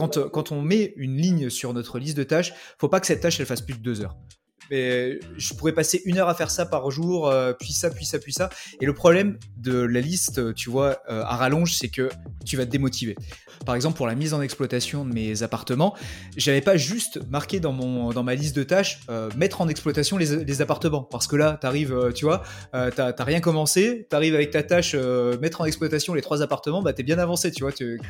quand, quand on met une ligne sur notre liste de tâches, faut pas que cette tâche elle fasse plus de deux heures mais je pourrais passer une heure à faire ça par jour, euh, puis ça, puis ça, puis ça. Et le problème de la liste, tu vois, euh, à rallonge, c'est que tu vas te démotiver. Par exemple, pour la mise en exploitation de mes appartements, j'avais pas juste marqué dans, mon, dans ma liste de tâches euh, mettre en exploitation les, appartements. Parce que là, t'arrives, tu vois, t'as rien commencé, t'arrives avec ta tâche mettre en exploitation les trois appartements, bah t'es bien avancé, tu vois. Tu...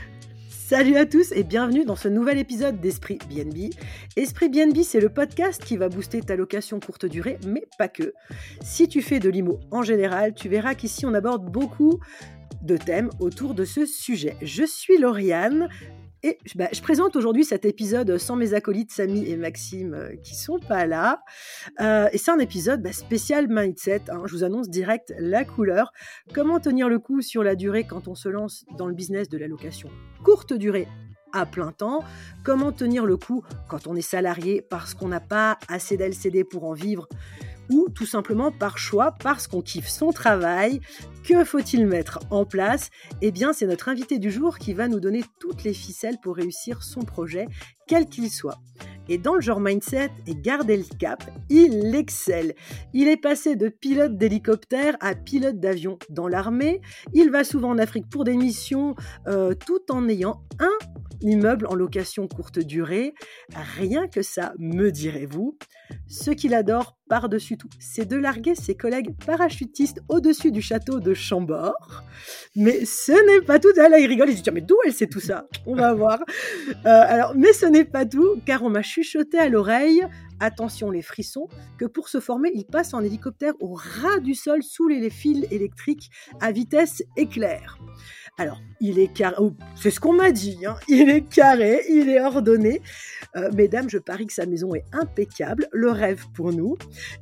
Salut à tous et bienvenue dans ce nouvel épisode d'Esprit BNB. Esprit BNB, c'est le podcast qui va booster ta location courte durée, mais pas que. Si tu fais de l'IMO en général, tu verras qu'ici on aborde beaucoup de thèmes autour de ce sujet. Je suis Lauriane, et bah, je présente aujourd'hui cet épisode sans mes acolytes Samy et Maxime euh, qui sont pas là. Euh, et c'est un épisode bah, spécial mindset. Hein. Je vous annonce direct la couleur. Comment tenir le coup sur la durée quand on se lance dans le business de la location? Courte durée à plein temps, comment tenir le coup quand on est salarié parce qu'on n'a pas assez d'LCD pour en vivre, ou tout simplement par choix parce qu'on kiffe son travail? Que faut-il mettre en place? Eh bien, c'est notre invité du jour qui va nous donner toutes les ficelles pour réussir son projet, quel qu'il soit. Et dans le genre mindset et le cap, il excelle. Il est passé de pilote d'hélicoptère à pilote d'avion dans l'armée. Il va souvent en Afrique pour des missions euh, tout en ayant un immeuble en location courte durée. Rien que ça, me direz-vous. Ce qu'il adore par-dessus tout, c'est de larguer ses collègues parachutistes au-dessus du château de Chambord. Mais ce n'est pas tout. Ah, là, il rigole, il se dit Mais d'où elle sait tout ça? On va voir. Euh, alors, mais ce n'est pas tout, car on m'a chuchoté à l'oreille attention les frissons, que pour se former, il passe en hélicoptère au ras du sol sous les fils électriques à vitesse éclair. Alors, il est carré, oh, c'est ce qu'on m'a dit, hein. il est carré, il est ordonné. Euh, mesdames, je parie que sa maison est impeccable, le rêve pour nous.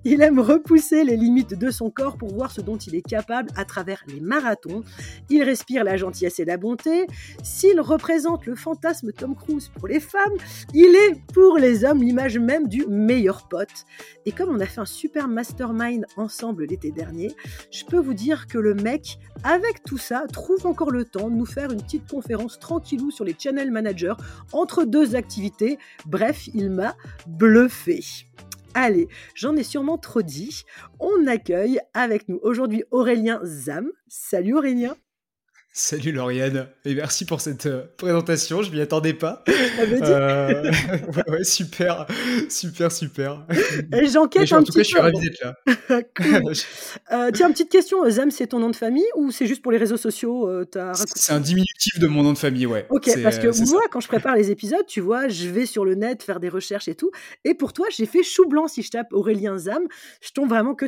Il aime repousser les limites de son corps pour voir ce dont il est capable à travers les marathons. Il respire la gentillesse et la bonté. S'il représente le fantasme Tom Cruise pour les femmes, il est pour les hommes l'image même du meilleur pote. Et comme on a fait un super mastermind ensemble l'été dernier, je peux vous dire que le mec, avec tout ça, trouve encore le temps de nous faire une petite conférence tranquillou sur les channel managers entre deux activités. Bref, il m'a bluffé. Allez, j'en ai sûrement trop dit. On accueille avec nous aujourd'hui Aurélien Zam. Salut Aurélien. Salut Lauriane, et merci pour cette euh, présentation, je m'y attendais pas. Euh, ouais, super, super, super. J'enquête un en tout cas, je suis ravi d'être là. euh, tiens, petite question, Zam, c'est ton nom de famille ou c'est juste pour les réseaux sociaux euh, C'est un diminutif de mon nom de famille, ouais. Ok, parce que moi, quand je prépare les épisodes, tu vois, je vais sur le net faire des recherches et tout, et pour toi, j'ai fait chou blanc si je tape Aurélien Zam, je tombe vraiment que,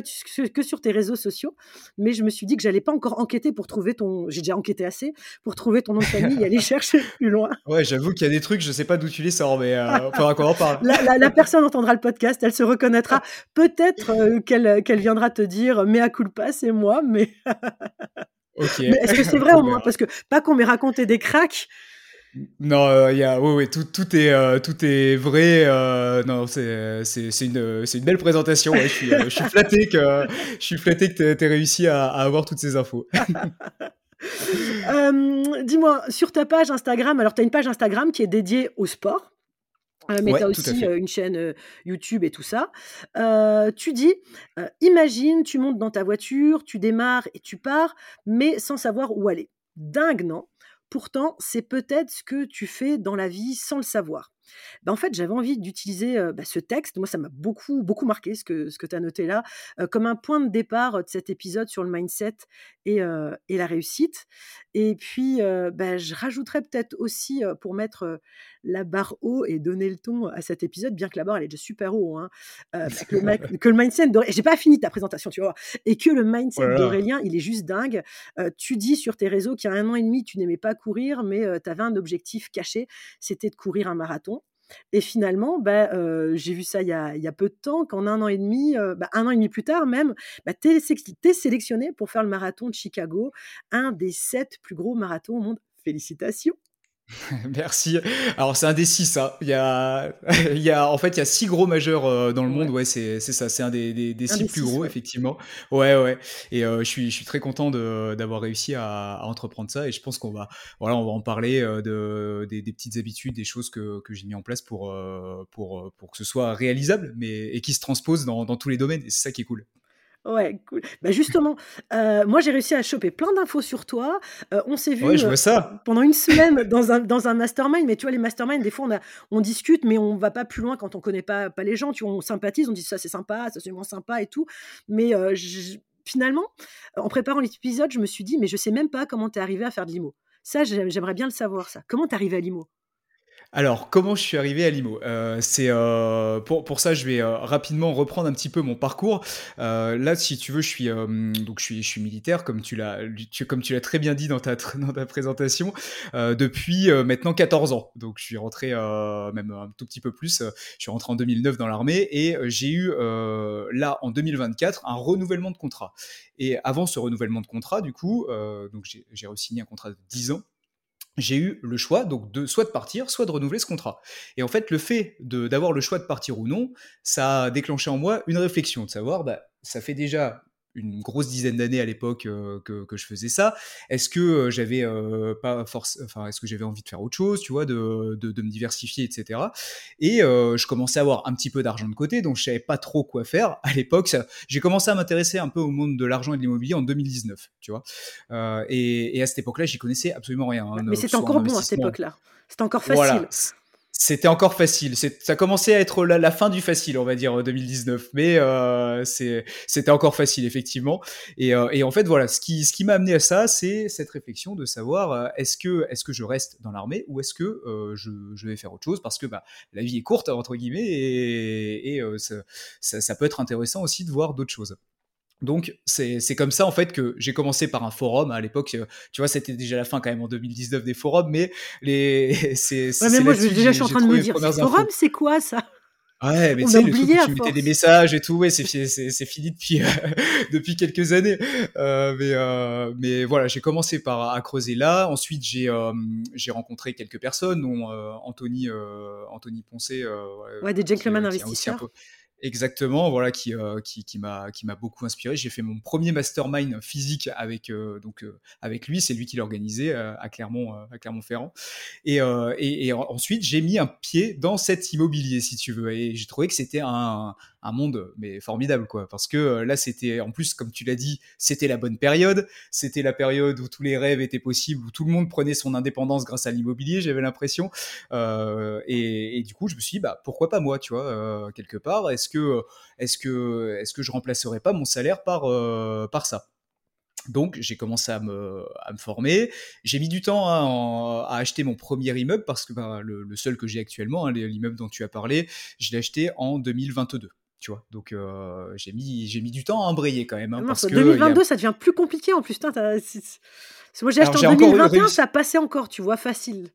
que sur tes réseaux sociaux, mais je me suis dit que j'allais pas encore enquêter pour trouver ton... J'ai déjà enquêté assez pour trouver ton nom de famille et aller chercher plus loin. Ouais, j'avoue qu'il y a des trucs, je sais pas d'où tu les sors, mais euh, faudra qu'on en parle. La, personne entendra le podcast, elle se reconnaîtra. Peut-être euh, qu'elle qu'elle viendra te dire, mais à culpa, c'est moi, mais. est-ce que c'est vrai au moins? Parce que pas qu'on m'ait raconté des cracks. Non, il euh, y a, oui, oui, tout, tout est, euh, tout est vrai. non, c'est, une, c'est une belle présentation. je suis, je suis flatté que, je suis flatté que tu aies réussi à, à, avoir toutes ces infos. Euh, dis-moi, sur ta page Instagram, alors tu as une page Instagram qui est dédiée au sport. Euh, mais tu as aussi euh, une chaîne YouTube et tout ça. tu dis, imagine, tu montes dans ta voiture, tu démarres et tu pars, mais sans savoir où aller. Dingue, non? Pourtant, c'est peut-être ce que tu fais dans la vie sans le savoir. Bah, en fait, j'avais envie d'utiliser bah, ce texte. Moi, ça m'a beaucoup, beaucoup marqué ce que, ce que tu as noté là, comme un point de départ de cet épisode sur le mindset et, et la réussite. Et puis, bah, je rajouterais peut-être aussi, pour mettre la barre haut et donner le ton à cet épisode, bien que la barre, elle est déjà super haut, hein, que, le, que, le, mindset j'ai pas fini ta présentation, tu vois, et que le mindset d'Aurélien, il est juste dingue. tu dis sur tes réseaux qu'il y a un an et demi, tu n'aimais pas courir, mais tu avais un objectif caché, c'était de courir un marathon. Et finalement, bah, j'ai vu ça il y, a, peu de temps, qu'en un an et demi, bah, un an et demi plus tard même, bah, tu es, sélectionné pour faire le marathon de Chicago, un des sept plus gros marathons au monde. Félicitations Merci. Alors c'est un des six, ça. Hein. Il y a, il y a, en fait, il y a six gros majeurs euh, dans le monde. Ouais, c'est, c'est ça. C'est un des, des, six plus gros, effectivement. Ouais, ouais. Et euh, je suis, je suis très content de, d'avoir réussi à, entreprendre ça. Et je pense qu'on va, voilà, on va en parler euh, de, des, petites habitudes, des choses que, que j'ai mis en place pour, pour, pour que ce soit réalisable, mais et qui se transpose dans, dans tous les domaines. Et c'est ça qui est cool. Ouais, cool. Bah justement, euh, moi j'ai réussi à choper plein d'infos sur toi. Euh, on s'est vu Ouais, je vois ça. Euh, pendant une semaine dans un, dans un mastermind, mais tu vois, les masterminds, des fois on, a, on discute, mais on va pas plus loin quand on connaît pas, pas les gens. Tu vois, on sympathise, on dit ça c'est sympa, ça c'est moins sympa et tout. Mais finalement, en préparant l'épisode, je me suis dit, mais je sais même pas comment tu es arrivé à faire de l'IMO. Ça, j'aimerais bien le savoir, ça. Comment tu arrivé à l'IMO? Alors, comment je suis arrivé à Limo? Euh, C'est euh, pour, pour ça, je vais euh, rapidement reprendre un petit peu mon parcours. là, si tu veux, je suis donc je suis, je militaire, comme tu l'as comme tu l'as très bien dit dans ta dans ta présentation, depuis maintenant 14 ans. Donc, je suis rentré même un tout petit peu plus. je suis rentré en 2009 dans l'armée et j'ai eu là en 2024 un renouvellement de contrat. Et avant ce renouvellement de contrat, du coup, donc j'ai re-signé un contrat de 10 ans j'ai eu le choix donc de soit de partir, soit de renouveler ce contrat. Et en fait, le fait d'avoir le choix de partir ou non, ça a déclenché en moi une réflexion de savoir, bah, ça fait déjà une grosse dizaine d'années à l'époque euh, que, que, je faisais ça. Est-ce que euh, j'avais euh, pas force, enfin, est-ce que j'avais envie de faire autre chose, tu vois, de, de, de me diversifier, etc. Et je commençais à avoir un petit peu d'argent de côté, donc je savais pas trop quoi faire à l'époque. J'ai commencé à m'intéresser un peu au monde de l'argent et de l'immobilier en 2019, tu vois. Et, et, à cette époque-là, j'y connaissais absolument rien. Hein, Mais c'était encore bon à cette époque-là. C'était encore facile. Voilà c'était encore facile. Ça commençait à être la, fin du facile, on va dire, 2019. Mais euh, c'était encore facile, effectivement. Et, euh, et, en fait, voilà, ce qui, ce qui m'a amené à ça, c'est cette réflexion de savoir euh, est-ce que, est que je reste dans l'armée ou est-ce que euh, je, je, vais faire autre chose Parce que bah, la vie est courte, entre guillemets, et, et ça, ça, ça peut être intéressant aussi de voir d'autres choses. Donc c'est comme ça en fait que j'ai commencé par un forum à l'époque. Euh, tu vois, c'était déjà la fin quand même en 2019 des forums, mais les c'est. Ouais, mais moi je, déjà je suis en train de me dire, forum c'est quoi ça? Ouais, mais tu sais, le truc où tu mettais des messages et tout, ouais, c'est fini depuis, depuis quelques années. Euh, mais, euh, mais voilà, j'ai commencé par à creuser là. Ensuite, j'ai euh, j'ai rencontré quelques personnes, dont euh, Anthony, euh, Anthony Poncé. ouais, des gentlemen investisseurs. Exactement, voilà, qui, euh, qui, m'a beaucoup inspiré. J'ai fait mon premier mastermind physique avec euh, donc euh, avec lui, c'est lui qui l'a organisé à Clermont à Clermont-Ferrand. Et, ensuite j'ai mis un pied dans cet immobilier, si tu veux, et j'ai trouvé que c'était un, monde mais formidable quoi. Parce que là c'était en plus comme tu l'as dit c'était la bonne période. C'était la période où tous les rêves étaient possibles où tout le monde prenait son indépendance grâce à l'immobilier j'avais l'impression. Et, du coup je me suis dit bah pourquoi pas moi tu vois quelque part? Est-ce que est-ce que est-ce que je remplacerais pas mon salaire par par ça? Donc j'ai commencé à me, à me former. J'ai mis du temps à, à, acheter mon premier immeuble parce que bah, le, seul que j'ai actuellement, hein, l'immeuble dont tu as parlé, je l'ai acheté en 2022 tu vois. Donc euh, j'ai mis j'ai mis du temps à embrayer quand même. Hein, parce 2022, ça devient plus compliqué en plus. moi j'ai acheté en 2021, ça passait encore, tu vois, facile.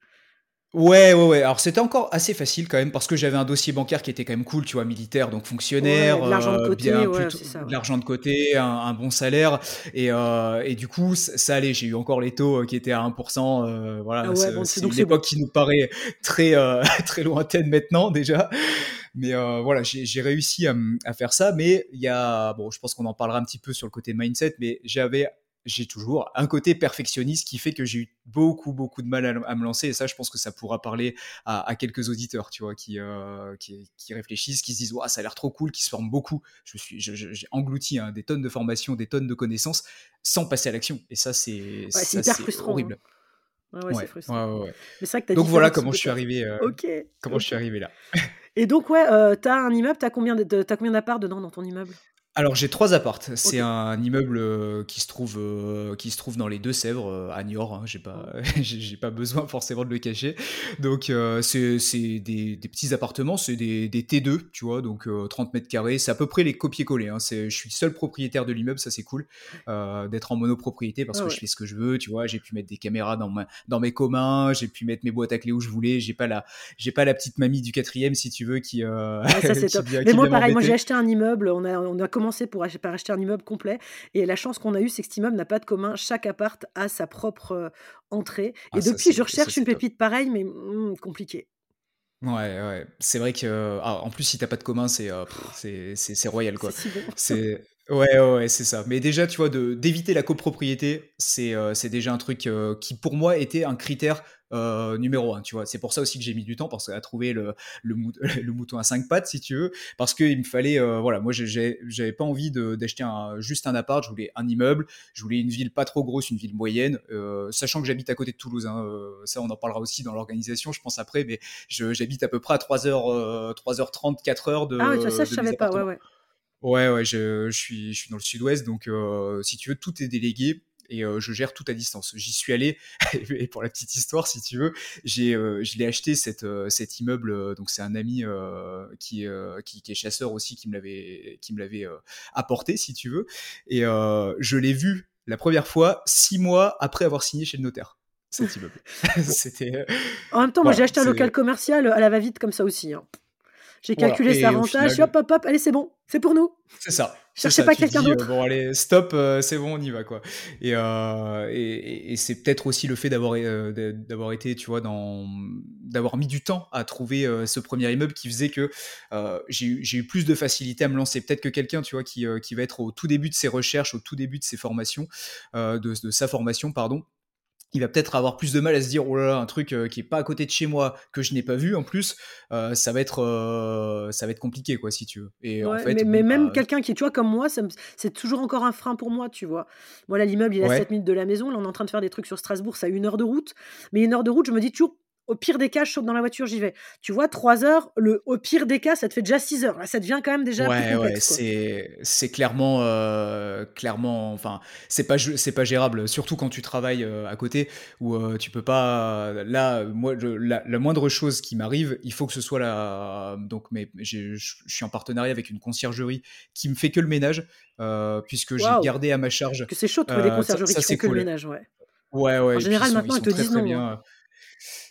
Ouais, ouais, ouais. Alors c'était encore assez facile quand même parce que j'avais un dossier bancaire qui était quand même cool, tu vois, militaire, donc fonctionnaire, de l'argent de euh, côté, bien, ouais, de l'argent de côté, un, bon salaire, et, euh, et du coup ça, allait. J'ai eu encore les taux qui étaient à 1%. voilà, ah c'est une époque qui nous paraît très très lointaine maintenant déjà. Mais euh, voilà, j'ai réussi à, à, faire ça. Mais il y a, bon, je pense qu'on en parlera un petit peu sur le côté mindset, mais j'avais j'ai toujours un côté perfectionniste qui fait que j'ai eu beaucoup beaucoup de mal à, me lancer. Et ça je pense que ça pourra parler à, à quelques auditeurs tu vois qui, euh, qui, qui réfléchissent qui se disent ouais, ça a l'air trop cool qui se forment beaucoup. Je suis j'ai englouti hein, des tonnes de formations des tonnes de connaissances sans passer à l'action. Et ça c'est ouais, hyper frustrant horrible. hein. ouais, c'est frustrant. ouais, que donc voilà comment je suis arrivé euh, comment je suis arrivé là. Et donc, ouais, euh, tu as un immeuble, tu as combien d'apparts dedans dans ton immeuble? Alors j'ai trois appartes. C'est un immeuble euh, qui se trouve euh, qui se trouve dans les Deux-Sèvres euh, à Niort. Hein. J'ai pas j'ai pas besoin forcément de le cacher. Donc c'est c'est des, des, petits appartements, c'est des, des, T2, tu vois, donc 30 mètres carrés. C'est à peu près les copier-coller. Hein. Je suis seul propriétaire de l'immeuble, ça c'est cool d'être en monopropriété parce ah que je fais ce que je veux. Tu vois, j'ai pu mettre des caméras dans ma, dans mes communs, j'ai pu mettre mes boîtes à clés où je voulais. J'ai pas la j'ai pas la petite mamie du quatrième si tu veux qui. Ah, ça c'est top. Mais moi pareil, moi j'ai acheté un immeuble. On a on a commencé commencé pour par acheter un immeuble complet. Et la chance qu'on a eue, c'est que cet immeuble n'a pas de commun. Chaque appart a sa propre euh, entrée. Ah, Et ça, depuis, je c'est ça, recherche une c'est top. pépite pareille, mais hmm, compliqué. Ouais, ouais. C'est vrai que, ah, en plus, si t'as pas de commun, c'est euh, c'est c'est- c'est royal, C'est quoi. si bon. C'est ouais, ouais, ouais, c'est ça. Mais déjà, tu vois, d'éviter la copropriété, c'est euh, c'est déjà un truc euh, qui, pour moi, était un critère euh, numéro un. Tu vois, c'est pour ça aussi que j'ai mis du temps parce à trouver le le, mou- le mouton à cinq pattes, si tu veux, parce qu'il me fallait, euh, voilà, moi, j'avais pas envie d'acheter un juste un appart. Je voulais un immeuble. Je voulais une ville pas trop grosse, une ville moyenne, euh, sachant que j'habite à côté de Toulouse. hein, ça, on en parlera aussi dans l'organisation, je pense après, mais je- j'habite à peu près à 3h, euh, 3h30, 4h de, Ah vois, ça, je de mes savais pas. Ouais, ouais. Ouais, ouais, je, je suis, je suis dans le sud-ouest, donc si tu veux, tout est délégué et euh, je gère tout à distance. J'y suis allé, et pour la petite histoire, si tu veux, j'ai, euh, je l'ai acheté cette, euh, cet immeuble, donc c'est un ami qui, qui, qui est chasseur aussi qui me l'avait, qui me l'avait apporté, si tu veux, et je l'ai vu la première fois six mois après avoir signé chez le notaire, cet immeuble. C'était, En même temps, moi, j'ai acheté un local commercial à la va-vite comme ça aussi. hein. J'ai voilà, calculé ses et au avantages. final, Hop, hop, hop. Allez, c'est bon. C'est pour nous. C'est ça, Cherchez pas quelqu'un euh, d'autre. bon, allez, stop, euh, c'est bon, on y va, quoi. Et, euh, et, et- c'est peut-être aussi le fait d'avoir euh, été, tu vois, dans, d'avoir mis du temps à trouver ce premier immeuble qui faisait que j'ai eu plus de facilité à me lancer. Peut-être que quelqu'un, tu vois, qui, qui va être au tout début de ses recherches, au tout début de ses formations, de, de sa formation, pardon, il va peut-être avoir plus de mal à se dire oh là là un truc euh, qui est pas à côté de chez moi que je n'ai pas vu en plus euh, ça va être euh, ça va être compliqué quoi si tu veux et en Ouais, fait mais, même bah quelqu'un qui, tu vois, comme moi, c'est toujours encore un frein pour moi, tu vois. Moi, là, l'immeuble, il est à 7 ouais minutes de la maison. Là, on est en train de faire des trucs sur Strasbourg, ça a une heure de route. Mais une heure de route, je me dis toujours, au pire des cas, je saute dans la voiture, j'y vais. Tu vois, 3 heures, le, au pire des cas, ça te fait déjà 6 heures. Là, ça devient quand même déjà plus Ouais, ouais, complexe, quoi. c'est c'est clairement euh, clairement enfin c'est pas c'est pas gérable surtout quand tu travailles euh, à côté où euh, tu peux pas là moi je- la, la moindre chose qui m'arrive il faut que ce soit la donc mais je suis en partenariat avec une conciergerie qui me fait que le ménage euh, puisque j'ai gardé à ma charge Parce que c'est chaud de trouver des euh, ça, conciergeries ça qui font que le ménage, ouais. ouais En ouais ils général, maintenant, ils te disent non. hein. bien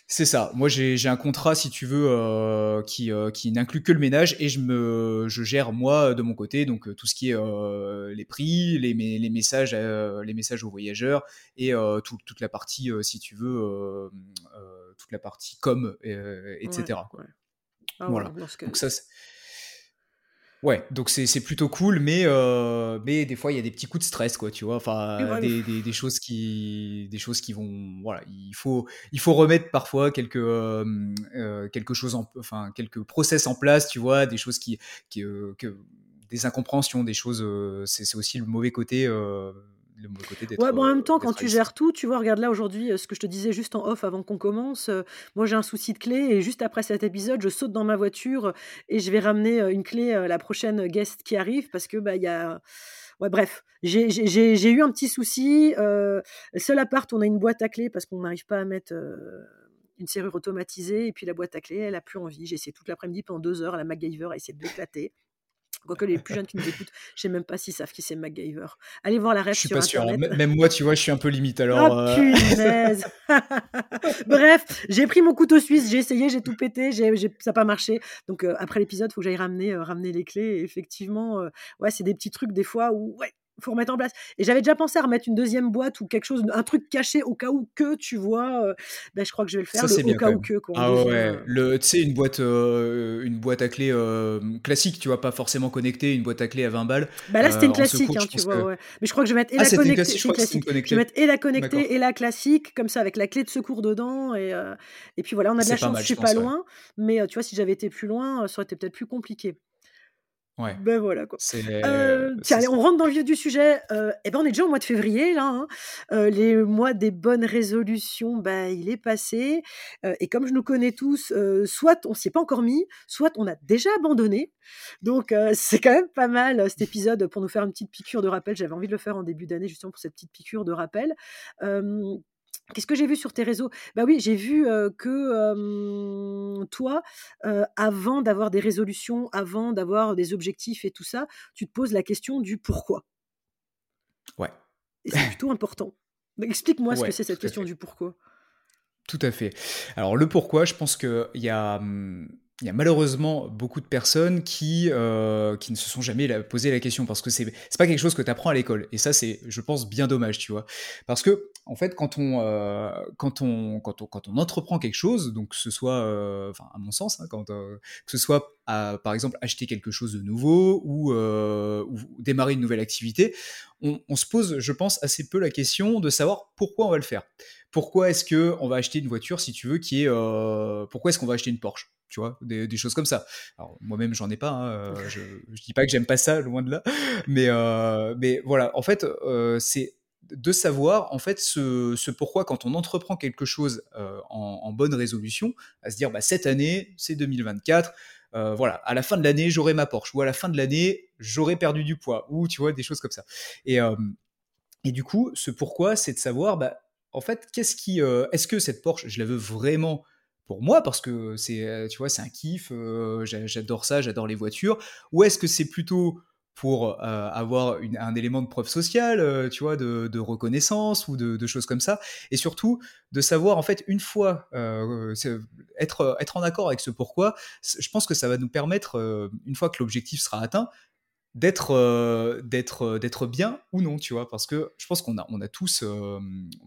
c'est ça. Moi, j'ai un contrat, si tu veux, euh, qui, euh, qui n'inclut que le ménage et je me je gère moi de mon côté donc euh, tout ce qui est euh, les prix, les, mes- les messages les messages aux voyageurs et tout- toute la partie si tu veux toute la partie com Ouais, etc. ouais. Ah Voilà. Donc ça Ouais, donc c'est c'est plutôt cool, mais, euh, mais des fois il y a des petits coups de stress, quoi, tu vois, enfin des, des, des choses qui des choses qui vont voilà, il faut il faut remettre parfois quelques euh, euh, quelque chose en enfin quelques process en place, tu vois, des choses qui, qui euh, que des incompréhensions, des choses euh, c'est c'est aussi le mauvais côté euh, le mauvais côté d'être Ouais, bon, en même euh, temps, quand d'être à tu gères tout, tu vois, regarde là aujourd'hui, euh, ce que je te disais juste en off avant qu'on commence. euh, moi, j'ai un souci de clé et juste après cet épisode, je saute dans ma voiture euh, et je vais ramener euh, une clé à la prochaine guest qui arrive parce que bah il y a Ouais, bref, j'ai eu un petit souci. Euh, seul appart, on a une boîte à clé parce qu'on n'arrive pas à mettre euh, une serrure automatisée. Et puis la boîte à clé, elle a plus envie. J'ai essayé toute l'après-midi pendant deux heures à la MacGyver à essayer de l'éclater. Quoique les plus jeunes qui nous écoutent, je sais même pas s'ils savent qui c'est MacGyver. Allez voir la Je ref suis sur pas sûr, hein. internet. Même moi, tu vois, je suis un peu limite alors euh, punaise Bref, j'ai pris mon couteau suisse, j'ai essayé, j'ai tout pété, j'ai, j'ai- ça n'a pas marché. Donc euh, après l'épisode, il faut que j'aille ramener, euh, ramener les clés. Et effectivement, euh, ouais, c'est des petits trucs des fois où ouais, faut remettre en place. Et j'avais déjà pensé à remettre une deuxième boîte ou quelque chose, un truc caché au cas où que tu vois. euh, ben, je crois que je vais le faire, Ça le c'est au cas où que quoi. Ah ouais, euh. le, tu sais une boîte, euh, une boîte à clé euh, classique, tu vois, pas forcément connectée, une boîte à clé à 20 balles. Bah là, c'était une classique, secours, hein, tu vois, que ouais. Mais je crois que je vais mettre et ah la connectée, classique, je classique. Je vais mettre et la connectée et la classique, comme ça, avec la clé de secours dedans. Et, et puis voilà, on a de la chance, mal, je suis pas ouais. loin. Mais tu vois, si j'avais été plus loin, ça aurait été peut-être plus compliqué. Ouais, Ben voilà quoi. Euh, tiens, allez, on rentre dans le vif du sujet. Euh, eh ben, on est déjà au mois de février là. hein. Euh, les mois des bonnes résolutions, bah, il est passé. Et comme je nous connais tous, soit on s'y est pas encore mis, soit on a déjà abandonné. Donc c'est quand même pas mal cet épisode pour nous faire une petite piqûre de rappel. J'avais envie de le faire en début d'année justement pour cette petite piqûre de rappel. Qu'est-ce que j'ai vu sur tes réseaux? Bah oui, j'ai vu euh, que euh, toi, euh, avant d'avoir des résolutions, avant d'avoir des objectifs et tout ça, tu te poses la question du pourquoi. Ouais, Et c'est plutôt important. Explique-moi ce que c'est cette question fait. du pourquoi. Tout à fait. Alors le pourquoi, je pense que il y a, hum, il y a malheureusement beaucoup de personnes qui, euh, qui ne se sont jamais posé la question parce que c'est pas quelque chose que tu apprends à l'école. Et ça c'est je pense bien dommage tu vois. Parce que en fait quand on euh, quand on quand on quand on entreprend quelque chose donc que ce soit euh, à mon sens hein, quand que ce soit par exemple acheter quelque chose de nouveau ou, démarrer une nouvelle activité on, se pose je pense assez peu la question de savoir pourquoi on va le faire pourquoi est-ce que on va acheter une voiture si tu veux qui est pourquoi est-ce qu'on va acheter une Porsche tu vois, des, choses comme ça. Alors moi-même j'en ai pas, hein, euh, je, je dis pas que j'aime pas ça, loin de là, mais euh, mais voilà, en fait euh, c'est de savoir en fait ce, ce, pourquoi quand on entreprend quelque chose en, bonne résolution, à se dire bah cette année c'est 2024. voilà, à la fin de l'année, j'aurai ma Porsche, ou à la fin de l'année, j'aurai perdu du poids, ou tu vois, des choses comme ça. Et, et du coup, ce pourquoi, c'est de savoir, bah, en fait, qu'est-ce qui, est-ce que cette Porsche, je la veux vraiment pour moi parce que c'est euh, tu vois c'est un kiff euh, j'adore ça j'adore les voitures ou est-ce que c'est plutôt pour euh, avoir un élément de preuve sociale tu vois de, reconnaissance ou de, choses comme ça et surtout de savoir en fait une fois être en accord avec ce pourquoi je pense que ça va nous permettre une fois que l'objectif sera atteint d'être euh, d'être euh, d'être bien ou non tu vois parce que je pense qu'on a on a tous euh,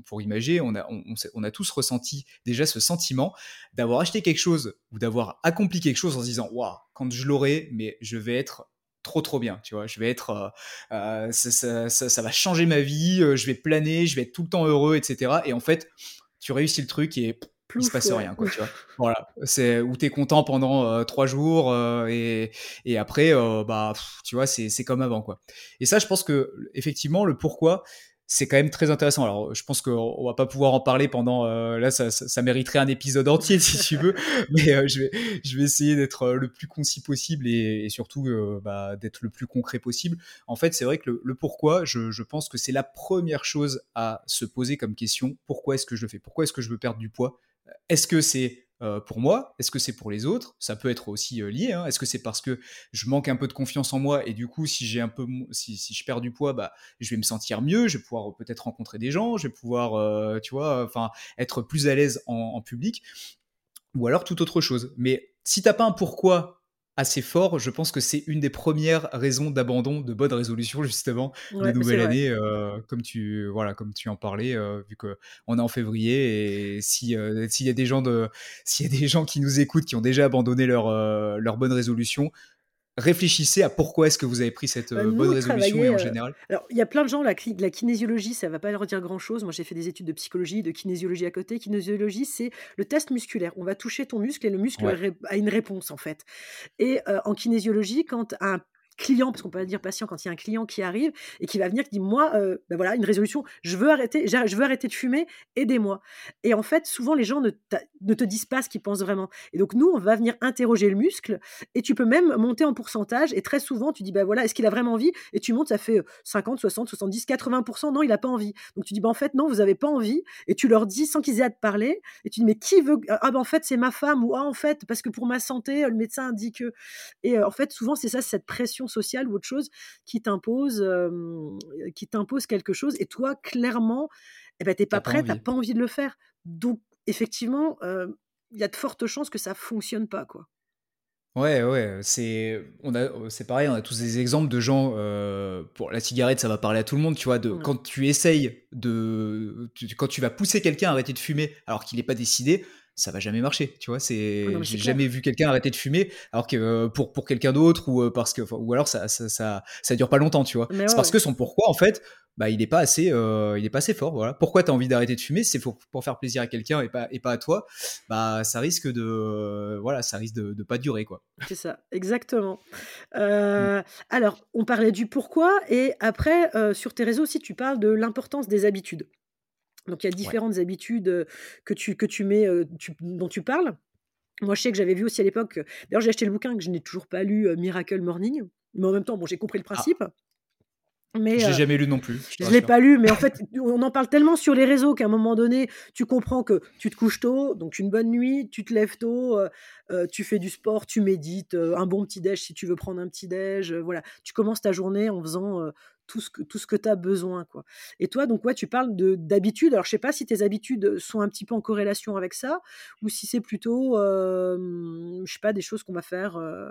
pour imaginer on a on, on, a tous ressenti déjà ce sentiment d'avoir acheté quelque chose ou d'avoir accompli quelque chose en se disant waouh quand je l'aurai mais je vais être trop trop bien tu vois. Je vais être ça, ça, ça, ça, va changer ma vie je vais planer je vais être tout le temps heureux etc et en fait tu réussis le truc et il se passe rien quoi tu vois voilà c'est où t'es content pendant euh, trois jours euh, et, et après euh, bah tu vois c'est c'est comme avant quoi et ça je pense que effectivement le pourquoi c'est quand même très intéressant. Alors, je pense qu'on va pas pouvoir en parler pendant. là, ça, ça, mériterait un épisode entier si tu veux, mais je vais, je vais essayer d'être le plus concis possible et, et surtout bah, d'être le plus concret possible. En fait, c'est vrai que le, le pourquoi, je, je, pense que c'est la première chose à se poser comme question. Pourquoi est-ce que je le fais? Pourquoi est-ce que je veux perdre du poids? Est-ce que c'est euh, pour moi? Est-ce que c'est pour les autres? Ça peut être aussi euh, lié. Hein. Est-ce que c'est parce que je manque un peu de confiance en moi et du coup, si j'ai un peu, si, je perds du poids, bah, je vais me sentir mieux. Je vais pouvoir peut-être rencontrer des gens. Je vais pouvoir, euh, tu vois, enfin, être plus à l'aise en, en, public. Ou alors toute autre chose. Mais si t'as pas un pourquoi assez fort. Je pense que c'est une des premières raisons d'abandon de bonne résolution justement de nouvelle année, euh, comme tu voilà, comme tu en parlais, euh, vu que on est en février et si euh, s'il y a des gens de s'il y a des gens qui nous écoutent qui ont déjà abandonné leur leur bonne résolution, réfléchissez à pourquoi est-ce que vous avez pris cette bah, euh, bonne résolution et en euh, général. alors, il y a plein de gens, la, la kinésiologie, ça va pas leur dire grand-chose. Moi, j'ai fait des études de psychologie, de kinésiologie à côté. Kinésiologie, c'est le test musculaire. On va toucher ton muscle et le muscle a une réponse, en fait. Et euh, en kinésiologie, quand un client, parce qu'on peut dire patient quand il y a un client qui arrive et qui va venir, qui dit moi, euh, ben voilà, une résolution, je veux arrêter, je veux arrêter de fumer, aidez-moi. Et en fait, souvent les gens ne, te disent pas ce qu'ils pensent vraiment. Et donc nous, on va venir interroger le muscle et tu peux même monter en pourcentage. Et très souvent, tu dis ben voilà, est-ce qu'il a vraiment envie? Et tu montes, ça fait 50, 60, 70, 80%. Non, il n'a pas envie. Donc tu dis ben en fait non, vous avez pas envie. Et tu leur dis sans qu'ils aient à te parler. Et tu dis mais qui veut Ah ben en fait c'est ma femme ou ah en fait parce que pour ma santé, le médecin dit que. Et euh, en fait souvent c'est ça, cette pression sociale ou autre chose qui t'impose, qui t'impose quelque chose. Et toi, clairement, eh ben, t'es pas prêt, t'as pas envie de le faire. Donc, effectivement, il y a de fortes chances que ça fonctionne pas, quoi. Ouais, ouais, c'est on a c'est pareil, on a tous des exemples de gens pour la cigarette, ça va parler à tout le monde, tu vois, de quand tu essayes de quand tu vas pousser quelqu'un à arrêter de fumer alors qu'il n'est pas décidé, ça va jamais marcher, tu vois. C'est, j'ai jamais vu quelqu'un arrêter de fumer, alors que euh, pour pour quelqu'un d'autre ou euh, parce que, ou alors ça ça, ça ça dure pas longtemps, tu vois. c'est parce que son pourquoi en fait, bah il est pas assez, euh, il est pas assez fort, voilà. Pourquoi tu as envie d'arrêter de fumer, c'est pour, pour faire plaisir à quelqu'un et pas et pas à toi? Bah ça risque de, voilà, ça risque de, de pas durer, quoi. C'est ça, exactement. Mm. Alors on parlait du pourquoi et après sur tes réseaux aussi tu parles de l'importance des habitudes. Donc il y a différentes habitudes que tu, que tu mets, dont tu parles. Moi, je sais que j'avais vu aussi à l'époque, d'ailleurs j'ai acheté le bouquin que je n'ai toujours pas lu, Miracle Morning, mais en même temps, bon, j'ai compris le ah. principe. Mais j'ai jamais lu non plus. Je, ne l'ai pas lu, mais en fait, on en parle tellement sur les réseaux qu'à un moment donné, tu comprends que tu te couches tôt, donc une bonne nuit, tu te lèves tôt, tu fais du sport, tu médites, un bon petit déj si tu veux prendre un petit déj, voilà. Tu commences ta journée en faisant tout ce que, tu as besoin. Quoi. Et toi, donc, ouais, tu parles d'habitude. Alors, je sais pas si tes habitudes sont un petit peu en corrélation avec ça, ou si c'est plutôt, je je sais pas, des choses qu'on va faire, euh,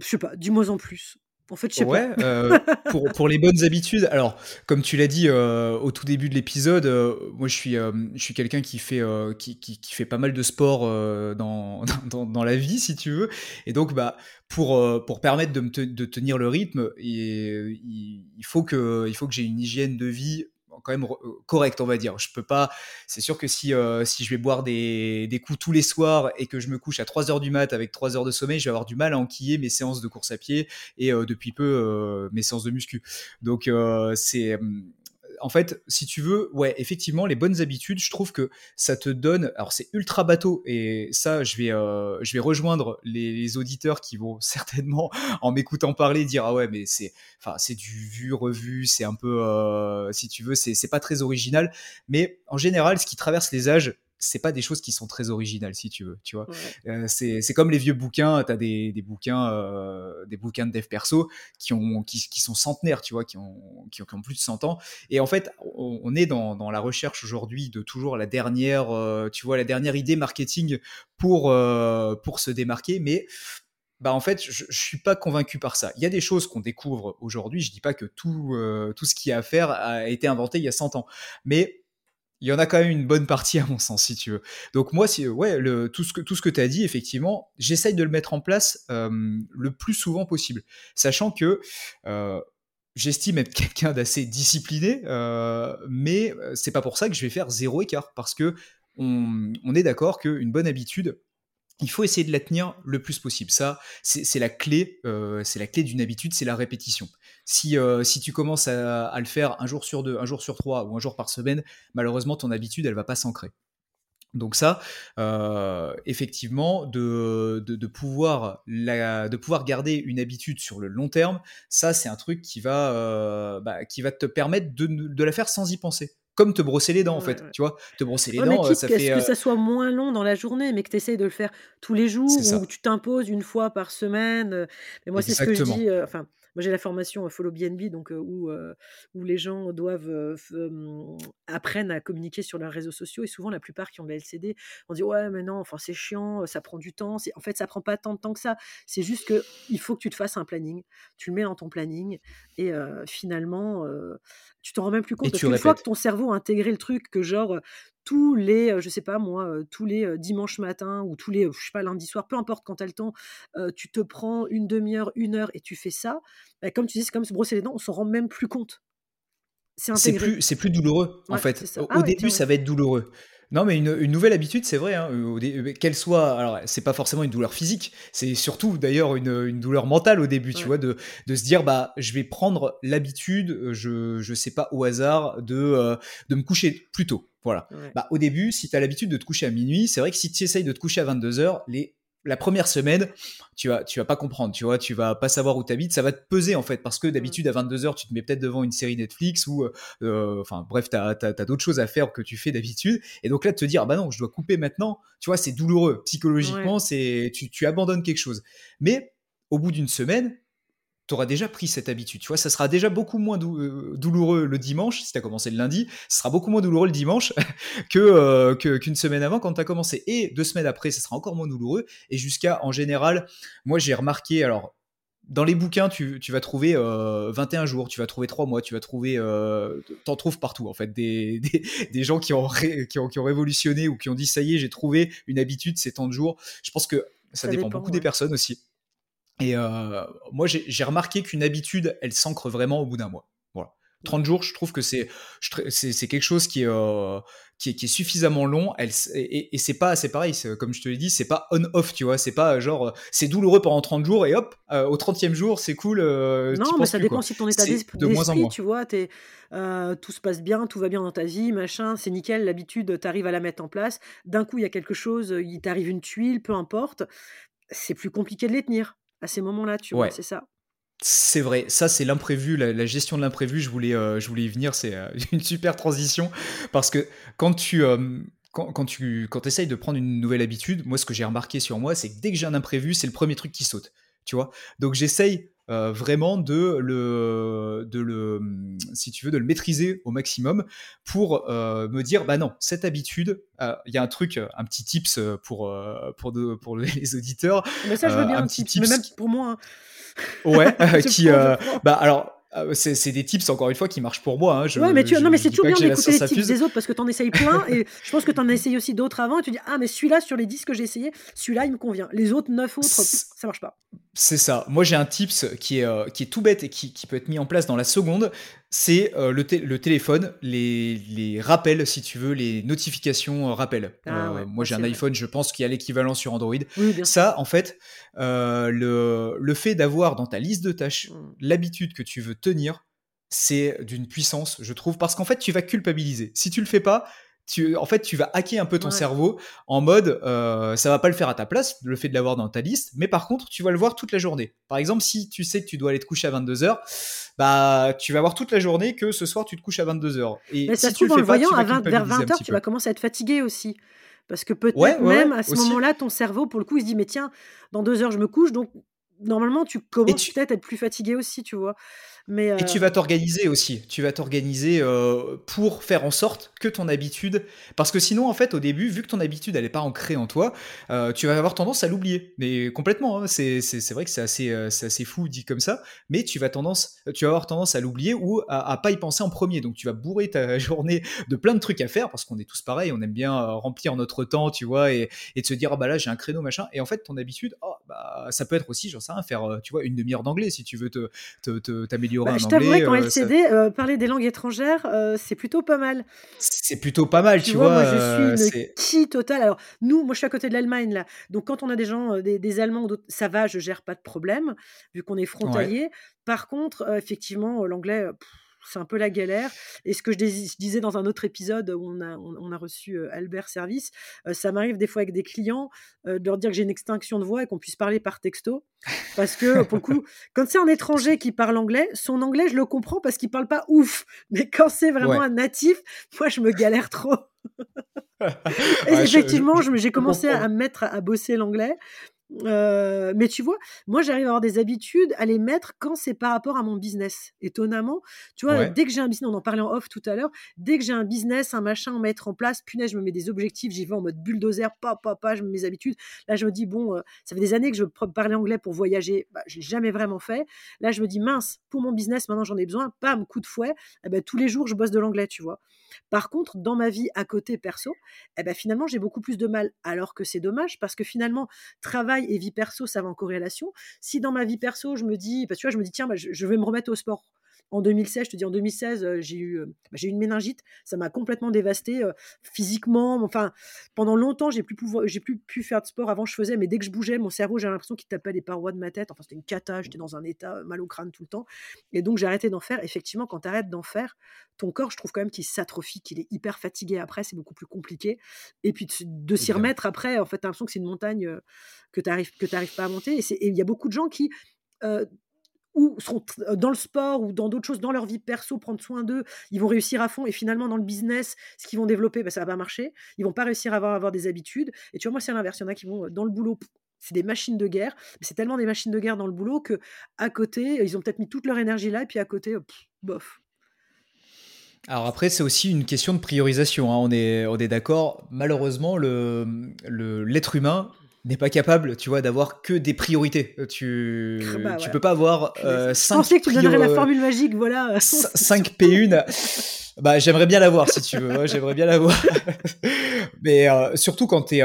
je sais pas, dis-moi en plus. En fait, je sais euh, pour, pour les bonnes habitudes. Alors, comme tu l'as dit euh, au tout début de l'épisode, euh, moi je suis, je suis quelqu'un qui fait, qui, qui, qui fait pas mal de sport dans, dans, dans la vie, si tu veux. Et donc, bah, pour, pour permettre de, de tenir le rythme, il faut que, il faut que j'ai une hygiène de vie quand même euh, correcte, on va dire. Je peux pas. C'est sûr que si, euh, si je vais boire des, des coups tous les soirs et que je me couche à 3 heures du mat avec 3 heures de sommeil, je vais avoir du mal à enquiller mes séances de course à pied et euh, depuis peu mes séances de muscu. Donc c'est hum, en fait, si tu veux, ouais, effectivement, les bonnes habitudes, je trouve que ça te donne. Alors, c'est ultra bateau, et ça, je vais, euh, je vais rejoindre les, auditeurs qui vont certainement, en m'écoutant parler, dire ah ouais, mais c'est, enfin, c'est du vu revu, c'est un peu, euh, si tu veux, c'est pas très original. Mais en général, ce qui traverse les âges, c'est pas des choses qui sont très originales, si tu veux, tu vois. Ouais. Euh, c'est comme les vieux bouquins, tu as des, des bouquins, euh, des bouquins de dev perso qui, ont, qui, qui sont centenaires, tu vois, qui ont, qui ont, qui ont plus de 100 ans. Et en fait, on, on est dans, dans la recherche aujourd'hui de toujours la dernière, euh, tu vois, la dernière idée marketing pour, pour se démarquer, mais bah en fait, je, je suis pas convaincu par ça. Il y a des choses qu'on découvre aujourd'hui. Je dis pas que tout, euh, tout ce qu'il y a à faire a été inventé il y a 100 ans, mais il y en a quand même une bonne partie à mon sens, si tu veux. Donc moi, si, ouais, tout ce que, tu as dit, effectivement, j'essaye de le mettre en place euh, le plus souvent possible, sachant que euh, j'estime être quelqu'un d'assez discipliné, euh, mais c'est pas pour ça que je vais faire zéro écart, parce que on, on est d'accord qu'une bonne habitude, il faut essayer de la tenir le plus possible. Ça, c'est la clé, euh, c'est la clé d'une habitude, c'est la répétition. Si, euh, si tu commences à, le faire un jour sur deux, un jour sur trois ou un jour par semaine, malheureusement ton habitude, elle va pas s'ancrer. Donc ça, euh, effectivement, de, de, pouvoir la, de pouvoir garder une habitude sur le long terme, ça c'est un truc qui va, bah, qui va te permettre de, de la faire sans y penser comme te brosser les dents, en fait. Ouais. Tu vois, te brosser les ouais, dents, mais ça fait. Euh... que ça soit moins long dans la journée, mais que tu essayes de le faire tous les jours, ou tu t'imposes une fois par semaine. Mais moi, c'est ce que je dis. Euh, enfin, moi, j'ai la formation Follow BNB, donc euh, où, où les gens doivent euh, apprennent à communiquer sur leurs réseaux sociaux. Et souvent, la plupart qui ont de la LCD, on dit ouais, mais non, enfin, c'est chiant, ça prend du temps. En fait, ça prend pas tant de temps que ça. C'est juste que il faut que tu te fasses un planning. Tu le mets dans ton planning, et euh, finalement, tu t'en rends même plus compte. Parce qu'une fois que ton cerveau a intégré le truc, que genre tous les, je sais pas moi, tous les dimanches matin ou tous les, je sais pas, lundi soir, peu importe quand tu as le temps, tu te prends une demi-heure, une heure et tu fais ça, bah, comme tu dis, c'est comme se brosser les dents, on s'en rend même plus compte. C'est plus, c'est plus douloureux, ouais, en fait. Au, ah, au ouais, début, ça va être douloureux. Non, mais une, une nouvelle habitude, c'est vrai, hein, qu'elle soit. Alors, c'est pas forcément une douleur physique, c'est surtout d'ailleurs une, une, douleur mentale au début, ouais. tu vois, de, de, se dire, bah, je vais prendre l'habitude, je, je sais pas, au hasard, de, euh, de me coucher plus tôt. Voilà. Ouais. Bah, au début, si tu as l'habitude de te coucher à minuit, c'est vrai que si tu essayes de te coucher à 22h, les la première semaine, tu vas, tu vas pas comprendre, tu vois, tu vas pas savoir où t'habites, ça va te peser en fait, parce que d'habitude à 22h, tu te mets peut-être devant une série Netflix ou, euh, enfin bref, t'as as, as, d'autres choses à faire que tu fais d'habitude, et donc là de te dire, bah non, je dois couper maintenant, tu vois, c'est douloureux, psychologiquement, ouais. c'est, tu, tu abandonnes quelque chose. Mais au bout d'une semaine, tu auras déjà pris cette habitude. Tu vois, ça sera déjà beaucoup moins dou euh, douloureux le dimanche, si tu as commencé le lundi, ce sera beaucoup moins douloureux le dimanche que euh, qu'une qu semaine avant quand tu as commencé. Et deux semaines après, ça sera encore moins douloureux. Et jusqu'à, en général, moi j'ai remarqué, alors dans les bouquins, tu, tu vas trouver euh, 21 jours, tu vas trouver 3 mois, tu vas trouver, euh, t'en trouves partout en fait, des, des, des gens qui ont, ré, qui, ont, qui ont révolutionné ou qui ont dit ça y est, j'ai trouvé une habitude, c'est tant de jours. Je pense que ça, ça dépend, dépend, beaucoup ouais. des personnes aussi. Et euh, moi, j'ai remarqué qu'une habitude, elle s'ancre vraiment au bout d'un mois. Voilà. 30 jours, je trouve que c'est quelque chose qui est, euh, qui est, qui est suffisamment long. Elle, et et c'est pas, c'est pareil, comme je te l'ai dit, c'est pas on-off, tu vois. C'est pas genre, c'est douloureux pendant 30 jours et hop, euh, au 30e jour, c'est cool. Euh, non, mais ça dépend si ton état d'esprit, de tu vois. Es, euh, tout se passe bien, tout va bien dans ta vie, machin, c'est nickel. L'habitude, tu arrives à la mettre en place. D'un coup, il y a quelque chose, il t'arrive une tuile, peu importe. C'est plus compliqué de les tenir à ces moments-là, tu vois, c'est ça. C'est vrai, ça c'est l'imprévu, la, la, gestion de l'imprévu, je voulais, euh, je voulais y venir, c'est euh, une super transition, parce que quand tu, euh, quand, quand, tu quand essayes de prendre une nouvelle habitude, moi ce que j'ai remarqué sur moi, c'est que dès que j'ai un imprévu, c'est le premier truc qui saute. Tu vois? Donc j'essaye euh, vraiment de le, de le, si tu veux, de le maîtriser au maximum pour euh, me dire, bah non, cette habitude, euh, il y a un truc, un petit tips pour, pour, de, pour les auditeurs. Mais ça, je veux bien, un petit tips, mais même pour moi. Hein. Ouais, qui, bah alors, c'est des tips, encore une fois, qui marchent pour moi. Hein. Je, ouais, mais tu, non, mais c'est toujours bien d'écouter les tips des autres parce que tu en essayes plein et je pense que tu en as essayé aussi d'autres avant et tu dis Ah, mais celui-là, sur les 10 que j'ai essayé, celui-là, il me convient. Les autres 9 autres, ça marche pas. C'est ça. Moi, j'ai un tips qui est, euh, qui est tout bête et qui, qui, peut être mis en place dans la seconde. C'est euh, le, le, téléphone, les, les, rappels, si tu veux, les notifications euh, rappels. Ah moi, j'ai un iPhone, je pense qu'il y a l'équivalent sur Android. ça, en fait, le, le fait d'avoir dans ta liste de tâches mmh. l'habitude que tu veux tenir, c'est d'une puissance, je trouve, parce qu'en fait, tu vas culpabiliser. Si tu le fais pas, tu, en fait, tu vas hacker un peu ton cerveau en mode, euh, ça va pas le faire à ta place, le fait de l'avoir dans ta liste, mais par contre, tu vas le voir toute la journée. Par exemple, si tu sais que tu dois aller te coucher à 22h, bah, tu vas voir toute la journée que ce soir, tu te couches à 22h. Et mais ça si tu le fais en le voyant, à vers 20h, tu vas commencer à être fatigué aussi. Parce que peut-être même à ce moment-là, ton cerveau, pour le coup, il se dit, mais tiens, dans deux heures, je me couche, donc normalement, tu commences peut-être à être plus fatigué aussi, tu vois. Mais, Et tu vas t'organiser aussi. Tu vas t'organiser euh, pour faire en sorte que ton habitude. Parce que sinon, en fait, au début, vu que ton habitude, elle n'est pas ancrée en toi, euh, tu vas avoir tendance à l'oublier. Mais complètement. Hein. C'est, vrai que c'est assez, euh, assez fou dit comme ça. Mais tu vas, tendance, tu vas avoir tendance à l'oublier ou à, à, pas y penser en premier. Donc tu vas bourrer ta journée de plein de trucs à faire parce qu'on est tous pareils. On aime bien remplir notre temps, tu vois, et, et de se dire, ah bah là, j'ai un créneau, machin. Et en fait, ton habitude, oh, bah, ça peut être aussi, j'en sais rien, faire, tu vois, une demi-heure d'anglais si tu veux te, t'améliorer bah, je t'avouerais qu'en LCD, euh, parler des langues étrangères, euh, c'est plutôt pas mal. C'est plutôt pas mal, tu, vois, Moi, je suis une qui totale. Alors, nous, moi, je suis à côté de l'Allemagne, là. Donc, quand on a des gens, des, des Allemands, ça va, je gère pas de problème, vu qu'on est frontalier. Par contre, effectivement, l'anglais c'est un peu la galère. Et ce que je, disais dans un autre épisode où on a, on, a reçu Albert Service, ça m'arrive des fois avec des clients de leur dire que j'ai une extinction de voix et qu'on puisse parler par texto. Parce que, pour le coup, quand c'est un étranger qui parle anglais, son anglais, je le comprends parce qu'il parle pas ouf. Mais quand c'est vraiment un natif, moi, je me galère trop. et effectivement, j'ai commencé à me mettre à bosser l'anglais mais tu vois, moi j'arrive à avoir des habitudes à les mettre quand c'est par rapport à mon business. Étonnamment, tu vois, dès que j'ai un business, on en parlait en off tout à l'heure, dès que j'ai un business, un machin à mettre en place, punaise, je me mets des objectifs, j'y vais en mode bulldozer, pas, pas, pas, je me mets mes habitudes. Là, je me dis, bon, ça fait des années que je parlais anglais pour voyager, bah, je l'ai jamais vraiment fait. Là, je me dis, mince, pour mon business, maintenant j'en ai besoin, pam, coup de fouet, eh ben, tous les jours, je bosse de l'anglais, tu vois. Par contre, dans ma vie à côté perso, eh ben, finalement, j'ai beaucoup plus de mal, alors que c'est dommage, parce que finalement, travail et vie perso, ça va en corrélation. Si dans ma vie perso, je me dis, que tu vois, je me dis, tiens, bah, je vais me remettre au sport en 2016, je te dis en 2016, euh, j'ai eu, euh, bah, j'ai eu une méningite, ça m'a complètement dévasté euh, physiquement. Enfin, pendant longtemps, j'ai plus j'ai plus pu faire de sport. Avant, je faisais, mais dès que je bougeais, mon cerveau, j'ai l'impression qu'il tapait les parois de ma tête. Enfin, c'était une cata. J'étais dans un état mal au crâne tout le temps. Et donc, j'ai arrêté d'en faire. Effectivement, quand tu arrêtes d'en faire, ton corps, je trouve quand même qu'il s'atrophie, qu'il est hyper fatigué après. C'est beaucoup plus compliqué. Et puis de, s'y remettre après, en fait, t'as l'impression que c'est une montagne que tu n'arrives que pas à monter. Et il y a beaucoup de gens qui ou seront euh, dans le sport ou dans d'autres choses, dans leur vie perso, prendre soin d'eux, ils vont réussir à fond et finalement dans le business, ce qu'ils vont développer, bah, ça va pas marcher. Ils vont pas réussir à avoir, avoir des habitudes. Et tu vois, moi, c'est l'inverse. Il y en a qui vont euh, dans le boulot, c'est des machines de guerre. C'est tellement des machines de guerre dans le boulot que à côté, ils ont peut-être mis toute leur énergie là et puis à côté, bof. Alors après, c'est aussi une question de priorisation. Hein. On est, on est d'accord. Malheureusement, le, l'être humain n'est pas capable, tu vois, d'avoir que des priorités. Euh, tu, ah bah tu peux pas avoir euh, 5 Je pensais que tu donnerais la formule magique, voilà. 5 P1. bah, j'aimerais bien l'avoir si tu veux. j'aimerais bien l'avoir. Mais euh, surtout quand tu es,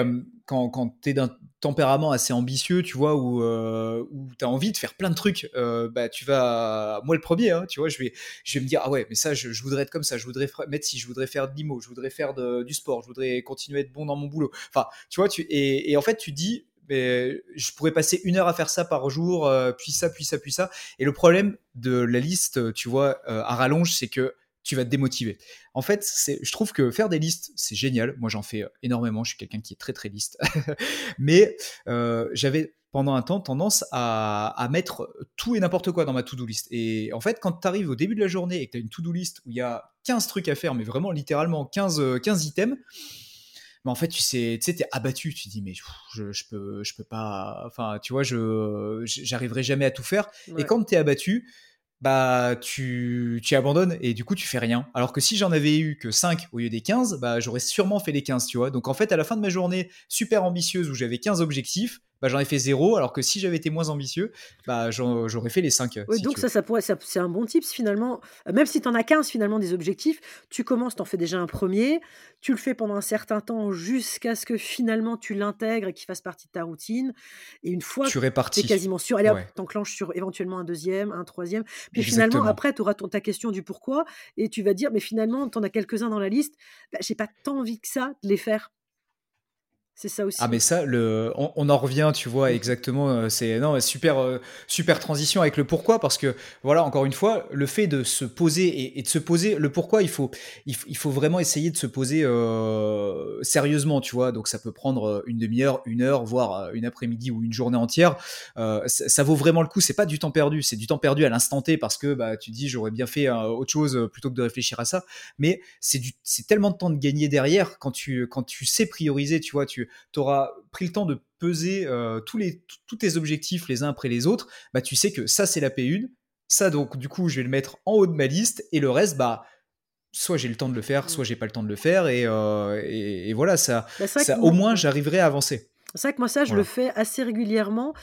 euh, quand, quand es d'un tempérament assez ambitieux, tu vois, où, euh, où tu as envie de faire plein de trucs, euh, bah, tu vas. Moi, le premier, hein, tu vois, je vais, je vais me dire, ah ouais, mais ça, je, voudrais être comme ça, je voudrais mettre si, je voudrais faire de l'IMO, je voudrais faire du sport, je voudrais continuer à être bon dans mon boulot. Enfin, tu vois, tu, et, en fait, tu dis, mais je pourrais passer une heure à faire ça par jour, euh, puis ça, puis ça, puis ça. Et le problème de la liste, tu vois, à rallonge, c'est que tu vas te démotiver. En fait, je trouve que faire des listes, c'est génial. Moi, j'en fais énormément. Je suis quelqu'un qui est très, très liste. Mais euh, j'avais pendant un temps tendance à, mettre tout et n'importe quoi dans ma to-do list. Et en fait, quand tu arrives au début de la journée et que tu as une to-do list où il y a 15 trucs à faire, mais vraiment littéralement 15, 15 items, mais en fait, tu sais, tu sais, t'es abattu. Tu te dis, mais je, je, peux, je peux pas. Enfin, tu vois, je, j'arriverai jamais à tout faire. Et quand t'es abattu, bah tu, tu abandonnes et du coup tu fais rien. Alors que si j'en avais eu que 5 au lieu des 15, bah j'aurais sûrement fait les 15, tu vois. Donc en fait à la fin de ma journée super ambitieuse où j'avais 15 objectifs, bah, j'en ai fait zéro, alors que si j'avais été moins ambitieux, bah, j'aurais fait les 5. Oui, donc ça, ça pourrait, c'est un bon tips finalement. Même si tu en as 15 finalement des objectifs, tu commences, tu en fais déjà un premier, tu le fais pendant un certain temps jusqu'à ce que finalement tu l'intègres et qu'il fasse partie de ta routine. Et une fois tu répartis. es quasiment sûr, allez hop, t'enclenches sur éventuellement un deuxième, un troisième. Puis finalement, après, tu auras ton, ta question du pourquoi et tu vas dire, mais finalement, tu en as quelques-uns dans la liste, bah, j'ai pas tant envie que ça de les faire c'est ça aussi. Ah mais ça, le, on, en revient, tu vois, exactement. Euh, c'est non, super, euh, super transition avec le pourquoi parce que voilà, encore une fois, le fait de se poser et, de se poser le pourquoi, il faut, il, faut vraiment essayer de se poser euh, sérieusement, tu vois. Donc ça peut prendre une demi-heure, une heure, voire une après-midi ou une journée entière. ça, vaut vraiment le coup. C'est pas du temps perdu, c'est du temps perdu à l'instant T parce que bah tu dis j'aurais bien fait autre chose plutôt que de réfléchir à ça. Mais c'est du, c'est tellement de temps de gagner derrière quand tu, quand tu sais prioriser, tu vois, tu tu auras pris le temps de peser euh, tous, les, tous tes objectifs les uns après les autres, bah, tu sais que ça, c'est la P1. Ça, donc, du coup, je vais le mettre en haut de ma liste. Et le reste, bah, soit j'ai le temps de le faire, soit j'ai pas le temps de le faire. Et, euh, voilà, ça, bah, ça au moins, j'arriverai à avancer. C'est vrai que moi, ça, je le fais assez régulièrement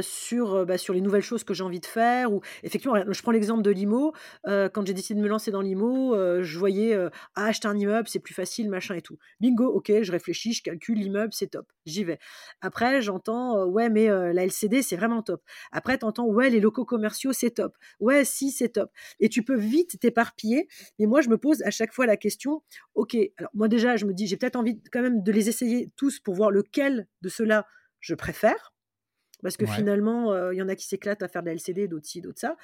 sur, bah, sur les nouvelles choses que j'ai envie de faire. Ou effectivement, je prends l'exemple de l'IMO. quand j'ai décidé de me lancer dans l'IMO, je voyais ah, acheter un immeuble, c'est plus facile, machin et tout. Bingo, ok, je réfléchis, je calcule l'immeuble, c'est top, j'y vais. Après, j'entends ouais, mais la LCD, c'est vraiment top. Après, tu entends ouais, les locaux commerciaux, c'est top. Ouais, si, c'est top. Et tu peux vite t'éparpiller. Mais moi, je me pose à chaque fois la question ok, alors moi déjà, je me dis, j'ai peut-être envie quand même de les essayer tous pour voir lequel de cela je préfère. Parce que finalement, euh, il y en a qui s'éclatent à faire de la LCD, d'autres ci, d'autres ça.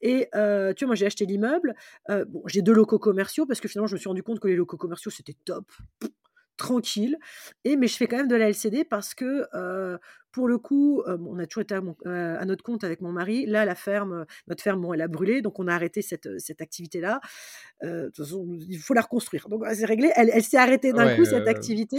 Et euh, tu vois, moi, j'ai acheté l'immeuble. Euh, bon, j'ai deux locaux commerciaux parce que finalement, je me suis rendu compte que les locaux commerciaux, c'était top tranquille. Et mais je fais quand même de la LCD parce que pour le coup, on a toujours été à, notre compte avec mon mari. Là, la ferme, notre ferme, bon, elle a brûlé, donc on a arrêté cette, cette activité-là. de toute façon, il faut la reconstruire. Donc c'est réglé. Elle, s'est arrêtée d'un coup cette activité.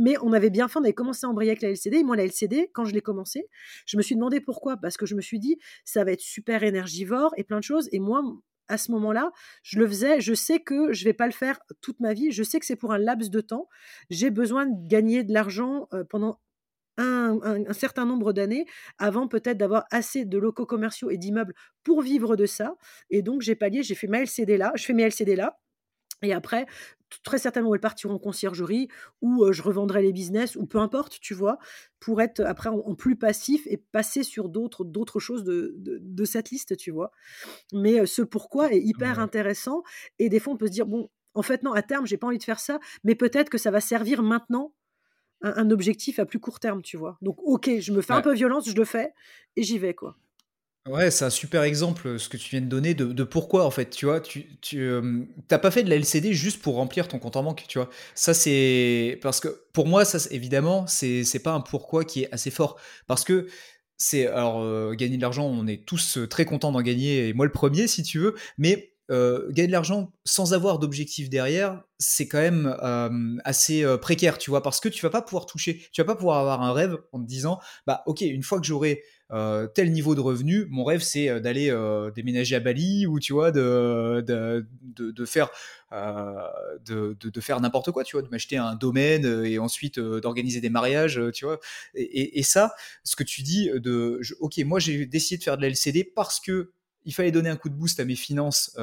Mais on avait bien fait, on avait commencé à embrayer avec la LCD. Et moi, la LCD, quand je l'ai commencé, je me suis demandé pourquoi. Parce que je me suis dit, ça va être super énergivore et plein de choses. Et moi, à ce moment-là, je le faisais, je sais que je vais pas le faire toute ma vie, je sais que c'est pour un laps de temps, j'ai besoin de gagner de l'argent pendant un, certain nombre d'années avant peut-être d'avoir assez de locaux commerciaux et d'immeubles pour vivre de ça. Et donc j'ai pallié, j'ai fait ma LCD là, je fais mes LCD là. Et après, très certainement, elles partiront en conciergerie ou je revendrai les business ou peu importe, tu vois, pour être après en, plus passif et passer sur d'autres d'autres choses de, de, cette liste, tu vois. Mais ce pourquoi est hyper intéressant et des fois on peut se dire bon, en fait non, à terme j'ai pas envie de faire ça, mais peut-être que ça va servir maintenant un, objectif à plus court terme, tu vois. Donc ok, je me fais un peu violence, je le fais et j'y vais quoi. Ouais, c'est un super exemple ce que tu viens de donner de, pourquoi en fait, tu vois, tu, tu t'as pas fait de la LCD juste pour remplir ton compte en banque, tu vois. Ça c'est parce que pour moi ça évidemment c'est c'est pas un pourquoi qui est assez fort parce que c'est alors gagner de l'argent, on est tous très contents d'en gagner et moi le premier si tu veux, mais gagner de l'argent sans avoir d'objectif derrière, c'est quand même assez précaire, tu vois, parce que tu vas pas pouvoir toucher, tu vas pas pouvoir avoir un rêve en te disant, bah ok, une fois que j'aurai euh, tel niveau de revenu, mon rêve c'est euh, d'aller euh, déménager à Bali ou tu vois de, de, faire de, de, faire n'importe quoi, tu vois, de m'acheter un domaine et ensuite d'organiser des mariages, tu vois. Et, et, ça, ce que tu dis de, ok, moi j'ai décidé de faire de la LCD parce que il fallait donner un coup de boost à mes finances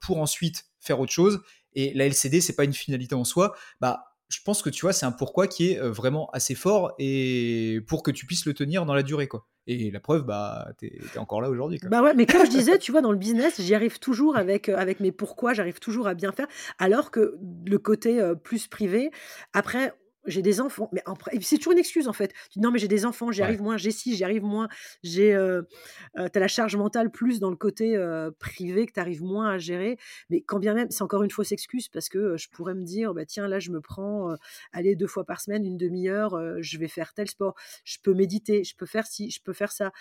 pour ensuite faire autre chose. Et la LCD, c'est pas une finalité en soi. Bah, je pense que tu vois, c'est un pourquoi qui est vraiment assez fort et pour que tu puisses le tenir dans la durée, quoi. Et la preuve, bah, t'es es encore là aujourd'hui. Bah ouais, mais comme je disais, tu vois, dans le business, j'y arrive toujours avec, avec mes pourquoi, j'arrive toujours à bien faire, alors que le côté plus privé, après, j'ai des enfants. Mais c'est toujours une excuse en fait. Tu dis, non, mais j'ai des enfants, j'y arrive moins, j'ai ci, j'y arrive moins. J'ai, euh, euh, as la charge mentale plus dans le côté euh, privé que tu arrives moins à gérer. Mais quand bien même, c'est encore une fausse excuse parce que je pourrais me dire, bah, tiens, là, je me prends, aller deux fois par semaine, une demi-heure, je vais faire tel sport, je peux méditer, je peux faire ci, je peux faire ça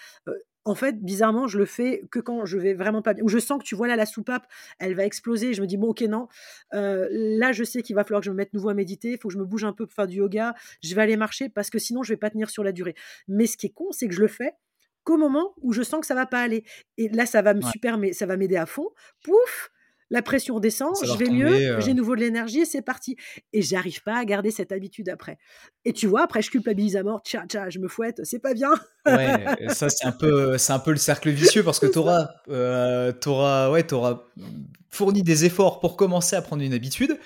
en fait, bizarrement, je le fais que quand je vais vraiment pas bien. Ou je sens que tu vois là la soupape, elle va exploser. je me dis bon, ok, non. Euh, là, je sais qu'il va falloir que je me mette nouveau à méditer. Il faut que je me bouge un peu pour faire du yoga. Je vais aller marcher parce que sinon, je vais pas tenir sur la durée. Mais ce qui est con, c'est que je le fais qu'au moment où je sens que ça va pas aller. Et là, ça va me super, mais ça va m'aider à fond. Pouf, la pression descend, je vais mieux, euh. j'ai nouveau de l'énergie et c'est parti. Et j'arrive pas à garder cette habitude après. Et tu vois, après, je culpabilise à mort, tcha, tcha, je me fouette, c'est pas bien. ouais, ça, c'est un, peu, c'est un peu le cercle vicieux parce que tu auras, euh, ouais, auras fourni des efforts pour commencer à prendre une habitude.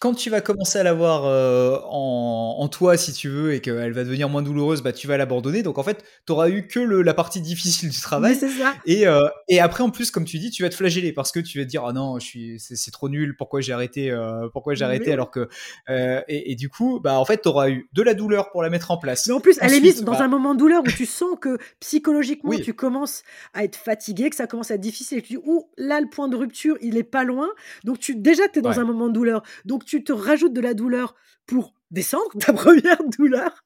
Quand tu vas commencer à l'avoir euh, en, toi, si tu veux, et qu'elle va devenir moins douloureuse, bah, tu vas l'abandonner. Donc en fait, tu auras eu que la partie difficile du travail. Ça. Et, euh, et après, en plus, comme tu dis, tu vas te flageller parce que tu vas te dire, ah non, je suis, c'est, trop nul, pourquoi j'ai arrêté, euh, pourquoi j'ai arrêté alors que. Et, et, du coup, bah, en fait, tu auras eu de la douleur pour la mettre en place. Mais en plus, elle est mise dans bah un moment de douleur où tu sens que psychologiquement, tu commences à être fatigué, que ça commence à être difficile. Et tu dis, ouh, là, le point de rupture, il est pas loin. Donc tu déjà tu es dans un moment de douleur. Donc tu te rajoutes de la douleur pour descendre ta première douleur.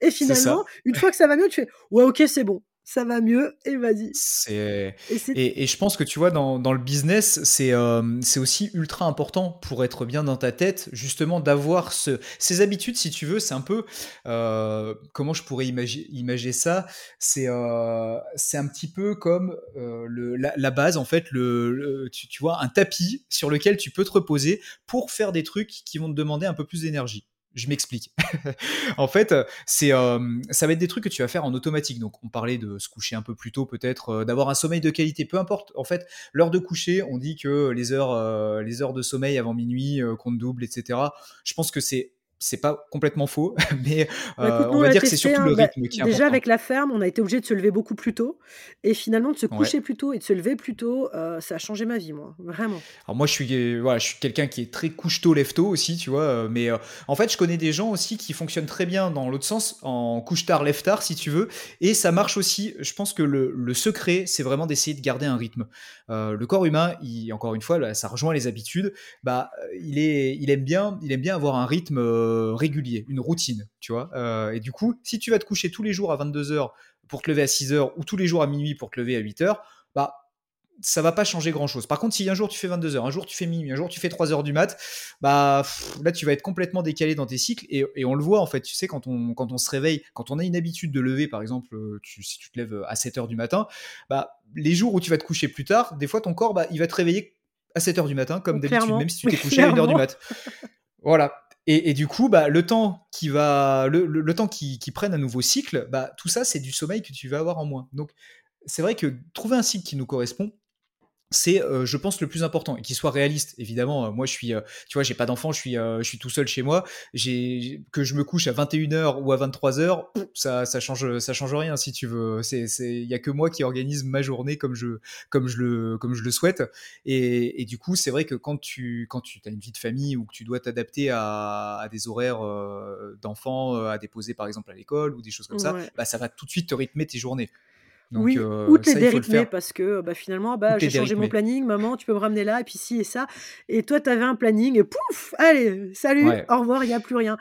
et finalement, une fois que ça va mieux, tu fais ouais, OK, c'est bon ça va mieux et vas-y. Et, et, je pense que tu vois dans, dans le business, c'est euh, c'est aussi ultra important pour être bien dans ta tête, justement d'avoir ce, ces habitudes, si tu veux, c'est un peu euh, comment je pourrais imaginer, imaginer ça? C'est euh, c'est un petit peu comme le, la, base en fait, le, tu, tu vois un tapis sur lequel tu peux te reposer pour faire des trucs qui vont te demander un peu plus d'énergie. Je m'explique. en fait, c'est, euh, ça va être des trucs que tu vas faire en automatique. Donc, on parlait de se coucher un peu plus tôt, peut-être, d'avoir un sommeil de qualité. Peu importe. En fait, l'heure de coucher, on dit que les heures, euh, les heures de sommeil avant minuit comptent double, etc. Je pense que c'est c'est pas complètement faux, mais bah, euh, on va dire que c'est surtout le bah, rythme qui est Déjà, avec la ferme, on a été obligé de se lever beaucoup plus tôt. Et finalement, de se coucher plus tôt et de se lever plus tôt, euh, ça a changé ma vie, moi. Vraiment. Alors, moi, je suis, voilà, je suis quelqu'un qui est très couche-tôt, lève-tôt aussi, tu vois. Euh, mais en fait, je connais des gens aussi qui fonctionnent très bien dans l'autre sens, en couche-tard, lève-tard, si tu veux. Et ça marche aussi. Je pense que le, le secret, c'est vraiment d'essayer de garder un rythme. le corps humain, il, encore une fois, là, ça rejoint les habitudes. Bah, il, est, il, aime bien, il aime bien avoir un rythme euh, régulier, une routine, tu vois. Euh, et du coup, si tu vas te coucher tous les jours à 22h pour te lever à 6h ou tous les jours à minuit pour te lever à 8h, bah ça va pas changer grand chose. Par contre, si un jour tu fais 22h, un jour tu fais minuit, un jour tu fais 3h du mat, bah là tu vas être complètement décalé dans tes cycles et, on le voit en fait, tu sais, quand on, quand on se réveille, quand on a une habitude de lever, par exemple, euh, si tu te lèves à 7h du matin, bah les jours où tu vas te coucher plus tard, des fois ton corps, bah, il va te réveiller à 7h du matin, comme d'habitude, même si tu t'es couché à 1h du mat. Voilà. Et, du coup, bah, le temps qui va, le, temps qui, prenne un nouveau cycle, bah, tout ça, c'est du sommeil que tu vas avoir en moins. Donc, c'est vrai que trouver un cycle qui nous correspond, c'est, euh, je pense, le plus important et qu'il soit réaliste. Évidemment, euh, moi, je suis, euh, tu vois, j'ai pas d'enfant, je suis, je suis tout seul chez moi. J'ai que je me couche à 21h ou à 23h, ça, ça change, ça change rien si tu veux. C'est, c'est, il y a que moi qui organise ma journée comme je, comme je le, comme je le souhaite. Et, et du coup, c'est vrai que quand tu, quand tu as une vie de famille ou que tu dois t'adapter à, à, des horaires d'enfants à déposer par exemple à l'école ou des choses comme ça, bah, ça va tout de suite te rythmer tes journées oui, euh, ou te les dérythmer parce que bah, finalement, bah, j'ai changé mon planning, maman, tu peux me ramener là, et puis ci et ça. Et toi, tu avais un planning, et pouf, allez, salut, au revoir, il n'y a plus rien.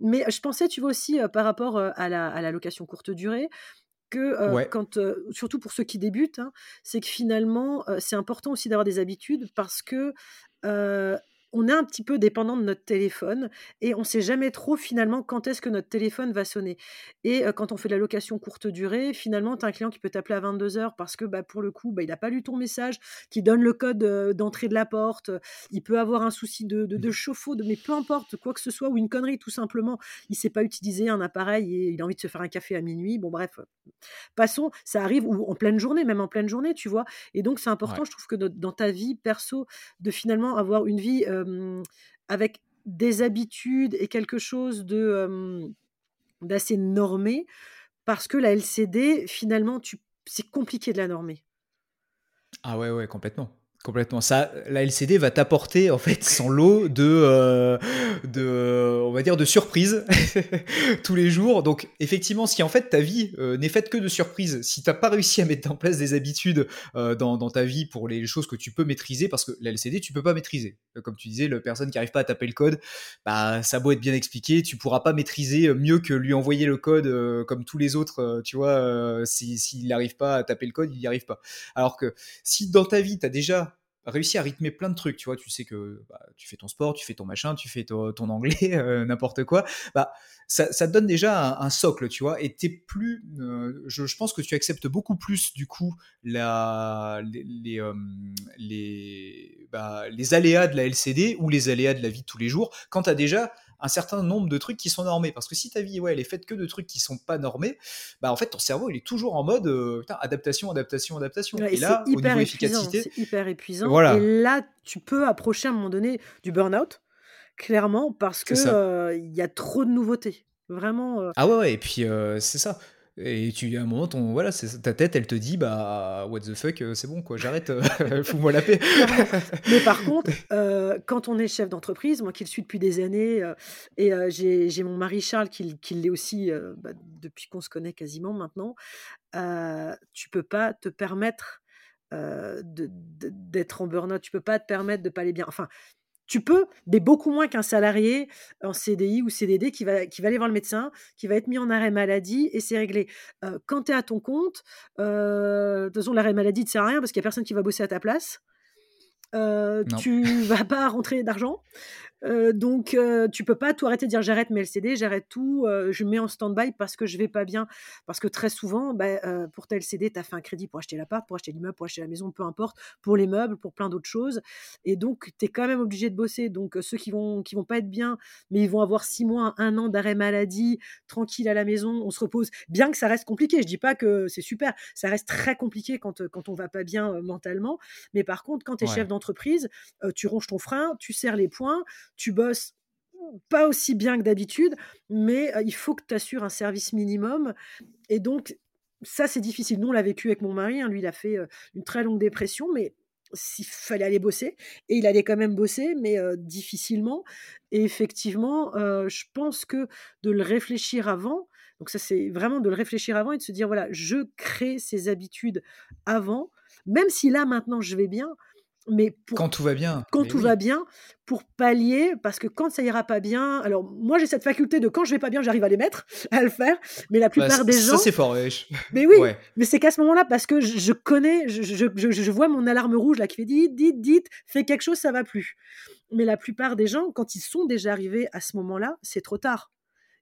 Mais je pensais, tu vois aussi, par rapport à, la, à la location courte durée, que quand, surtout pour ceux qui débutent, hein, c'est que finalement, c'est important aussi d'avoir des habitudes parce que on est un petit peu dépendant de notre téléphone et on ne sait jamais trop finalement quand est-ce que notre téléphone va sonner. Et quand on fait de la location courte durée, finalement, tu as un client qui peut t'appeler à 22h parce que bah, pour le coup, bah, il n'a pas lu ton message, qui donne le code d'entrée de la porte, il peut avoir un souci de, de, de, mmh. chauffe-eau, mais peu importe, quoi que ce soit, ou une connerie tout simplement, il ne sait pas utiliser un appareil et il a envie de se faire un café à minuit. Bon, bref, passons, ça arrive ou en pleine journée, même en pleine journée, tu vois? Et donc, c'est important, je trouve que dans ta vie perso, de finalement avoir une vie avec des habitudes et quelque chose de d'assez normé, parce que la LCD, finalement, c'est compliqué de la normer. Ah ouais, ouais, complètement. Complètement. Ça, la LCD va t'apporter en fait son lot de, euh, de, on va dire, de surprises tous les jours. Donc effectivement, si en fait ta vie euh, n'est faite que de surprises, si t'as pas réussi à mettre en place des habitudes euh, dans, ta vie pour les choses que tu peux maîtriser, parce que la LCD tu peux pas maîtriser. Comme tu disais, la personne qui arrive pas à taper le code, bah ça beau être bien expliqué, tu pourras pas maîtriser mieux que lui envoyer le code comme tous les autres. tu vois, s'il si, n'arrive pas à taper le code, il n'y arrive pas. Alors que si dans ta vie tu as déjà réussi à rythmer plein de trucs, tu vois, tu sais que bah, tu fais ton sport, tu fais ton machin, tu fais ton, anglais, euh, n'importe quoi, bah, ça, te donne déjà un, socle, tu vois, et t'es plus, euh, je, pense que tu acceptes beaucoup plus, du coup, les, les, euh, les, bah, les aléas de la LCD ou les aléas de la vie de tous les jours, quand tu as déjà un certain nombre de trucs qui sont normés. Parce que si ta vie, ouais, elle est faite que de trucs qui sont pas normés, bah en fait, ton cerveau, il est toujours en mode euh, adaptation, adaptation, adaptation. et, là, au niveau efficacité, c'est hyper épuisant. Voilà. Et là, tu peux approcher à un moment donné du burn-out, clairement, parce que euh, il y a trop de nouveautés. Vraiment. Euh. Ah ouais, ouais, et puis c'est ça. Et tu, à un moment, ton, voilà, ta tête, elle te dit, bah, what the fuck, euh, c'est bon, quoi, j'arrête, euh, fous-moi la paix. Mais par contre, euh, quand on est chef d'entreprise, moi qui le suis depuis des années, et j'ai mon mari Charles qui, l'est aussi bah, depuis qu'on se connaît quasiment maintenant, tu peux pas te permettre d'être en burn-out, tu peux pas te permettre de pas aller bien. Enfin, tu peux, mais beaucoup moins qu'un salarié en CDI ou CDD qui va, qui va aller voir le médecin, qui va être mis en arrêt maladie et c'est réglé. quand tu es à ton compte, de toute façon, l'arrêt maladie ne sert à rien parce qu'il n'y a personne qui va bosser à ta place. Euh, tu vas pas rentrer d'argent. Euh, donc, euh, tu peux pas tout arrêter de dire j'arrête mes LCD, j'arrête tout, euh, je mets en stand-by parce que je vais pas bien. Parce que très souvent, bah, pour ta LCD, tu as fait un crédit pour acheter l'appart, pour acheter l'immeuble, pour acheter la maison, peu importe, pour les meubles, pour plein d'autres choses. Et donc, tu es quand même obligé de bosser. Donc, ceux qui vont, qui vont pas être bien, mais ils vont avoir six mois, un an d'arrêt maladie, tranquille à la maison, on se repose. Bien que ça reste compliqué, je dis pas que c'est super, ça reste très compliqué quand, quand on va pas bien mentalement. Mais par contre, quand tu es chef d'entreprise, tu ronges ton frein, tu serres les poings, tu bosses pas aussi bien que d'habitude, mais il faut que tu assures un service minimum. Et donc, ça, c'est difficile. Nous, on l'a vécu avec mon mari. Hein. Lui, il a fait une très longue dépression, mais s'il fallait aller bosser. Et il allait quand même bosser, mais difficilement. Et effectivement, je pense que de le réfléchir avant, donc ça, c'est vraiment de le réfléchir avant et de se dire, voilà, je crée ces habitudes avant, même si là, maintenant, je vais bien, mais quand tout va bien. Quand tout va bien, pour pallier, parce que quand ça ira pas bien, alors moi j'ai cette faculté de quand je vais pas bien, j'arrive à les mettre, à le faire, mais la bah, plupart des gens. Ça c'est fort, Mais oui, mais c'est qu'à ce moment-là, parce que je, connais, je, je, je, vois mon alarme rouge là qui fait dites, dites, dites, fais quelque chose, ça va plus. Mais la plupart des gens, quand ils sont déjà arrivés à ce moment-là, c'est trop tard.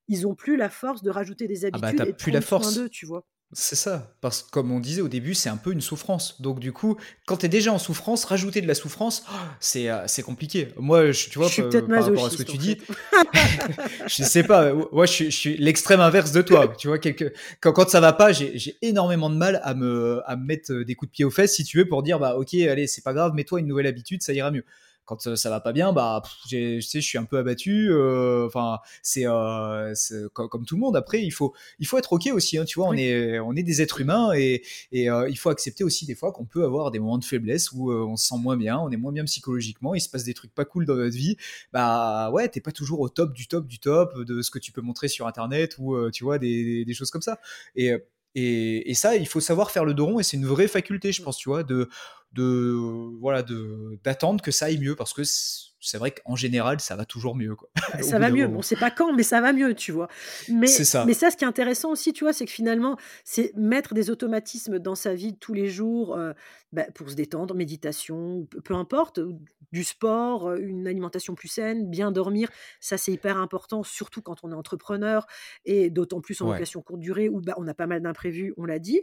Ils ont plus la force de rajouter des habitudes ah bah, et plus la force. d'eux, tu vois. C'est ça, parce que comme on disait au début, c'est un peu une souffrance. Donc du coup, quand tu es déjà en souffrance, rajouter de la souffrance, c'est euh, c'est compliqué. Moi, je, tu vois, je suis par rapport à ce que tu dis, je sais pas, moi je, suis l'extrême inverse de toi. tu vois, quelque... quand, quand ça va pas, j'ai énormément de mal à me, à me mettre des coups de pied aux fesses, si tu veux, pour dire, bah ok, allez, c'est pas grave, mets-toi une nouvelle habitude, ça ira mieux quand euh, ça va pas bien, bah, je sais, je suis un peu abattu. Euh, enfin, c'est euh, comme, tout le monde. Après, il faut, il faut être ok aussi. Hein, tu vois, on est, on est des êtres humains et, et il faut accepter aussi des fois qu'on peut avoir des moments de faiblesse où on se sent moins bien, on est moins bien psychologiquement, il se passe des trucs pas cool dans notre vie. Bah ouais, t'es pas toujours au top du top du top de ce que tu peux montrer sur internet ou tu vois des, des, choses comme ça. Et et, et, ça, il faut savoir faire le dos rond et c'est une vraie faculté, je pense, tu vois, de, de voilà de d'attendre que ça aille mieux parce que c'est vrai qu'en général ça va toujours mieux quoi. ça va mieux. bon c'est pas quand mais ça va mieux tu vois. Mais ça. mais ça ce qui est intéressant aussi tu vois c'est que finalement c'est mettre des automatismes dans sa vie tous les jours euh, bah, pour se détendre méditation peu importe du sport euh, une alimentation plus saine bien dormir ça c'est hyper important surtout quand on est entrepreneur et d'autant plus en location courte durée où bah, on a pas mal d'imprévus on l'a dit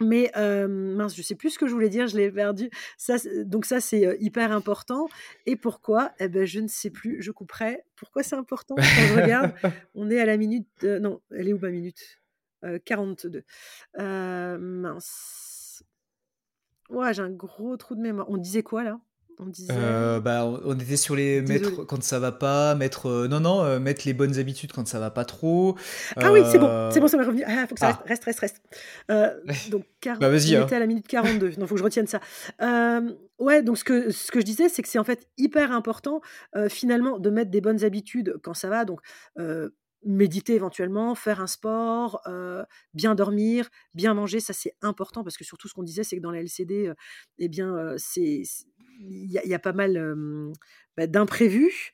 mais mince, je sais plus ce que je voulais dire, je l'ai perdu. Ça, donc ça, c'est hyper important. Et pourquoi? Eh ben, je ne sais plus. Je couperai. Pourquoi c'est important? Quand je regarde, on est à la minute. non, elle est où ma minute? 42. mince. Ouais, j'ai un gros trou de mémoire. On disait quoi là? On disait. Euh, bah, on était sur les mettre quand ça va pas, mettre euh, non non, euh, mettre les bonnes habitudes quand ça va pas trop. Ah oui, c'est bon, c'est bon, ça m'est revenu. Ah, faut que ça ah. reste, reste, reste, reste. donc, bah, vas-y. On hein. était à la minute 42. Non, faut que je retienne ça. ouais, donc ce que ce que je disais, c'est que c'est en fait hyper important finalement de mettre des bonnes habitudes quand ça va. Donc méditer éventuellement, faire un sport, bien dormir, bien manger, ça c'est important parce que surtout ce qu'on disait, c'est que dans la LCD, eh bien, c'est il y, a pas mal bah, d'imprévus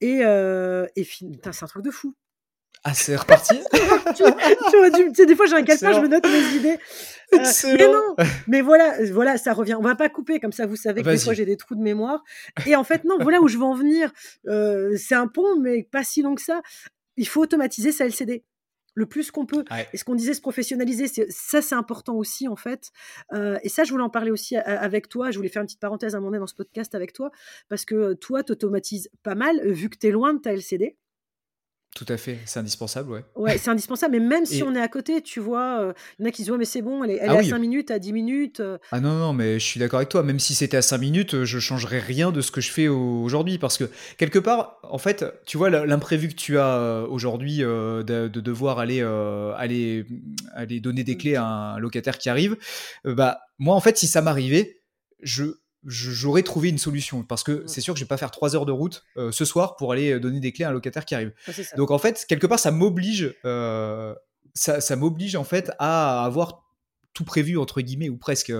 et, et c'est un truc de fou. Ah, c'est reparti? Tu, sais, Des fois, j'ai un calepin, je me note mes idées. mais non, mais voilà, voilà, ça revient. On va pas couper, comme ça, vous savez que des fois, j'ai des trous de mémoire. Et en fait, non, voilà où je veux en venir. c'est un pont, mais pas si long que ça il faut automatiser sa LCD le plus qu'on peut. Et ce qu'on disait, se professionnaliser, ça c'est important aussi en fait. Euh, et ça, je voulais en parler aussi avec toi. Je voulais faire une petite parenthèse à un moment donné dans ce podcast avec toi, parce que euh, toi, tu automatises pas mal, vu que tu es loin de ta LCD. Tout à fait, c'est indispensable, ouais. Ouais, c'est indispensable, mais même si on est à côté, tu vois, euh, il y en a qui se disent, ouais, mais c'est bon, elle est, elle ah à 5 minutes, à 10 minutes. Euh. Ah non, non, mais je suis d'accord avec toi, même si c'était à 5 minutes, euh, je changerais rien de ce que je fais aujourd'hui, parce que quelque part, en fait, tu vois, l'imprévu que tu as aujourd'hui de, devoir aller, aller, aller donner des clés à un locataire qui arrive, bah, moi, en fait, si ça m'arrivait, je j'aurais trouvé une solution parce que c'est sûr que je vais pas faire trois heures de route euh, ce soir pour aller euh, donner des clés à un locataire qui arrive. Donc en fait, quelque part, ça m'oblige, euh, ça, ça m'oblige en fait à avoir tout prévu entre guillemets ou presque,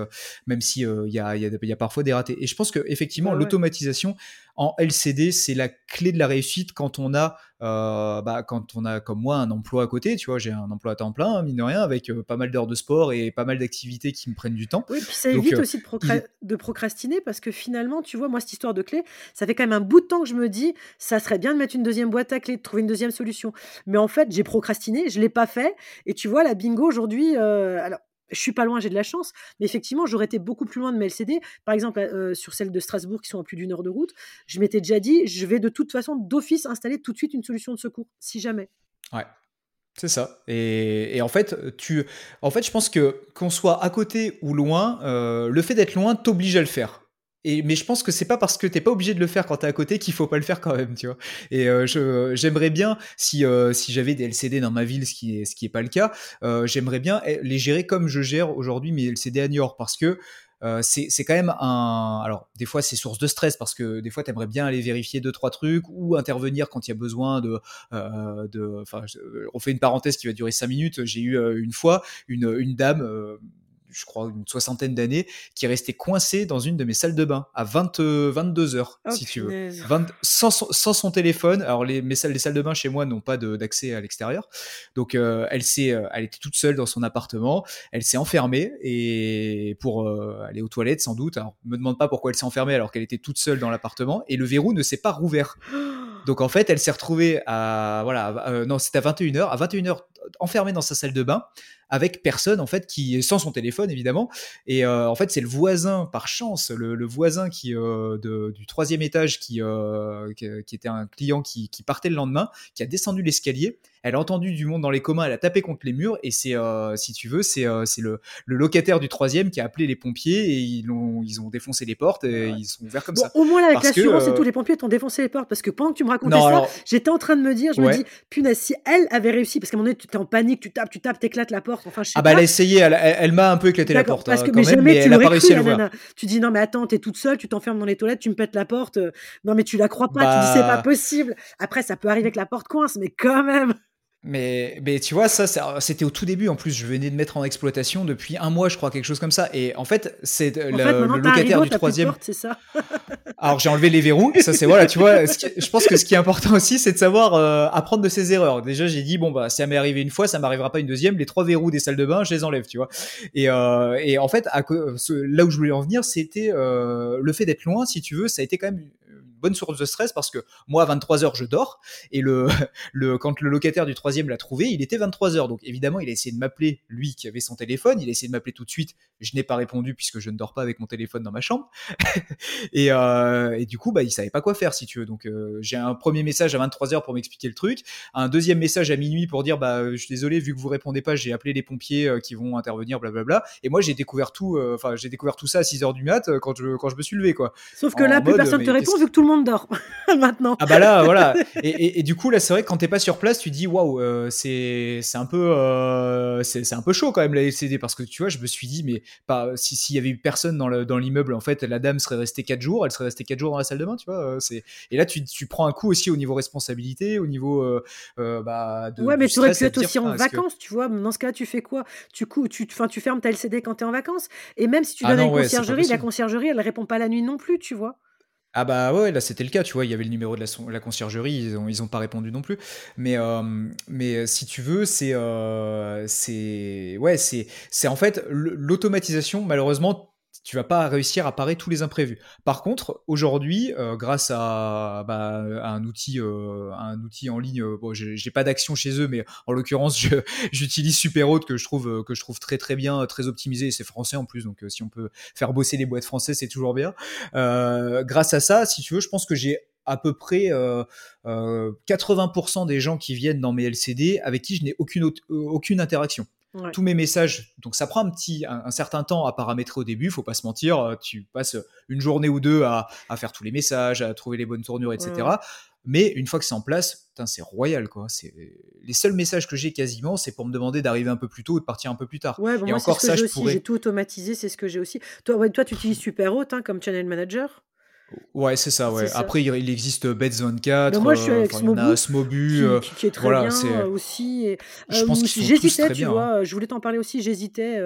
même si il y, a, y, a, parfois des ratés. Et je pense que effectivement, l'automatisation en LCD, c'est la clé de la réussite quand on a, bah, quand on a comme moi un emploi à côté. Tu vois, j'ai un emploi à temps plein, mine de rien, avec pas mal d'heures de sport et pas mal d'activités qui me prennent du temps. Oui, puis ça évite aussi de, de, procrastiner parce que finalement, tu vois, moi cette histoire de clé, ça fait quand même un bout de temps que je me dis, ça serait bien de mettre une deuxième boîte à clé, de trouver une deuxième solution. Mais en fait, j'ai procrastiné, je l'ai pas fait. Et tu vois, la bingo aujourd'hui, alors je suis pas loin, j'ai de la chance, mais effectivement, j'aurais été beaucoup plus loin de mes LCD. Par exemple, euh, sur celles de Strasbourg qui sont à plus d'une heure de route, je m'étais déjà dit, je vais de toute façon d'office installer tout de suite une solution de secours, si jamais. Ouais. C'est ça. Et, en fait, tu, en fait, je pense que qu'on soit à côté ou loin, euh, le fait d'être loin t'oblige à le faire mais je pense que c'est pas parce que t'es pas obligé de le faire quand t'es à côté qu'il faut pas le faire quand même, tu vois. Et euh, j'aimerais bien, si, euh, si j'avais des LCD dans ma ville, ce qui est, ce qui est pas le cas, euh, j'aimerais bien les gérer comme je gère aujourd'hui mes LCD à Niort, parce que c'est, c'est quand même un. Alors, des fois, c'est source de stress parce que des fois, tu aimerais bien aller vérifier deux, trois trucs ou intervenir quand il y a besoin de. de enfin, on fait une parenthèse qui va durer cinq minutes. J'ai eu une fois une, une dame je crois, une soixantaine d'années, qui est resté coincé dans une de mes salles de bain à 20, 22 heures, si tu veux. sans, son téléphone. Alors, les, mes salles, les salles de bain chez moi n'ont pas d'accès à l'extérieur. Donc, euh, elle, euh, elle était toute seule dans son appartement. Elle s'est enfermée et pour euh, aller aux toilettes, sans doute. Alors, me demande pas pourquoi elle s'est enfermée alors qu'elle était toute seule dans l'appartement. Et le verrou ne s'est pas rouvert. Donc en fait, elle s'est retrouvée à voilà, non, c'était à 21h, à 21h enfermée dans sa salle de bain avec personne en fait qui sans son téléphone évidemment. Et euh, en fait c'est le voisin par chance le, voisin qui euh, du troisième étage euh, qui, qui, était un client qui, qui, partait le lendemain qui a descendu l'escalier. Elle a entendu du monde dans les communs elle a tapé contre les murs et c'est si tu veux c'est le, le, locataire du troisième qui a appelé les pompiers et ils ont ils ont défoncé les portes et ils sont ouverts comme ça. au moins là avec l'assurance et tout les pompiers t'ont défoncé les portes parce que pendant que tu me racontais ça j'étais en train de me dire je me dis punaise si elle avait réussi parce qu'à un moment donné tu es en panique tu tapes tu tapes t'éclates la porte ah bah elle a essayé, elle, m'a un peu éclaté la porte. Parce hein, que, mais jamais tu elle a pas réussi à le Tu dis non mais attends, t'es toute seule, tu t'enfermes dans les toilettes, tu me pètes la porte. Non mais tu la crois pas, tu dis c'est pas bah possible. Après ça peut arriver que la porte coince, mais quand même. Mais, mais tu vois, ça, c'était au tout début. En plus, je venais de mettre en exploitation depuis un mois, je crois, quelque chose comme ça. Et en fait, c'est le, locataire du troisième. Ça. Alors, j'ai enlevé les verrous. Ça, c'est voilà, tu vois. je pense que ce qui est important aussi, c'est de savoir euh, apprendre de ses erreurs. Déjà, j'ai dit bon bah, ça m'est arrivé une fois, ça m'arrivera pas une deuxième. Les trois verrous des salles de bain, je les enlève, tu vois. Et, euh, et en fait, à, là où je voulais en venir, c'était euh, le fait d'être loin, si tu veux, ça a été quand même bonne source de stress parce que moi, à 23h, je dors. Et le, le, quand le locataire du troisième l'a trouvé, il était 23h. Donc évidemment, il a essayé de m'appeler, lui qui avait son téléphone. Il a essayé de m'appeler tout de suite. Je n'ai pas répondu puisque je ne dors pas avec mon téléphone dans ma chambre. et, euh, et, du coup, bah, il savait pas quoi faire, si tu veux. Donc euh, j'ai un premier message à 23h pour m'expliquer le truc. Un deuxième message à minuit pour dire, bah, je suis désolé, vu que vous répondez pas, j'ai appelé les pompiers euh, qui vont intervenir, blablabla. Et moi, j'ai découvert tout, euh, enfin, j'ai découvert tout ça à 6h du mat quand je, quand je me suis levé, quoi. Sauf que là, plus personne te répond vu que tout le monde dort maintenant. Ah bah là, voilà. Et, et, et, du coup, là, c'est vrai que quand t'es pas sur place, tu dis, waouh, euh, c'est un peu euh, c'est un peu chaud quand même la LCD parce que tu vois, je me suis dit, mais pas si s'il y avait eu personne dans dans l'immeuble, en fait, la dame serait restée 4 jours, elle serait restée 4 jours dans la salle de bain, tu vois. C'est et là, tu, tu prends un coup aussi au niveau responsabilité, au niveau bah, de. Ouais, mais tu aurais pu être aussi en vacances, tu vois. Dans ce cas, tu fais quoi? Tu tu, enfin, tu fermes ta LCD quand t'es en vacances. Et même si tu donnes à une conciergerie, la conciergerie, elle répond pas la nuit non plus, tu vois. Ah bah ouais, là c'était le cas, tu vois, il y avait le numéro de la, conciergerie, ils ont, ils ont pas répondu non plus. Mais, euh, mais euh, si tu veux, c'est... Euh, c'est ouais, c'est en fait l'automatisation, malheureusement, tu vas pas réussir à parer tous les imprévus. Par contre, aujourd'hui, euh, grâce à, bah, à, un outil, euh, un outil en ligne, euh, bon, j'ai pas d'action chez eux, mais en l'occurrence, j'utilise Superhot que je trouve que je trouve très très bien, très optimisé. C'est français en plus, donc si on peut faire bosser les boîtes françaises, c'est toujours bien. grâce à ça, si tu veux, je pense que j'ai à peu près 80% des gens qui viennent dans mes LCD avec qui je n'ai aucune, aucune interaction tous mes messages. Donc ça prend un petit, un, certain temps à paramétrer au début. Faut pas se mentir. Euh, tu passes une journée ou deux à, faire tous les messages, à trouver les bonnes tournures, etc. Mais une fois que c'est en place, c'est royal quoi. C'est les seuls messages que j'ai quasiment, c'est pour me demander d'arriver un peu plus tôt ou de partir un peu plus tard. Ouais, Et encore ça, je pourrais. J'ai tout automatisé, c'est ce que j'ai aussi. Toi, toi, tu utilises Superhot hein, comme channel manager? Ouais, c'est ça, ouais. Après, il existe 24. Ben moi, je suis avec euh, Smobu, Smobu qui, euh, qui, est très bien euh, aussi. Et, je pense qu'ils J'hésitais, tu vois. Hein. Je voulais t'en parler aussi. J'hésitais.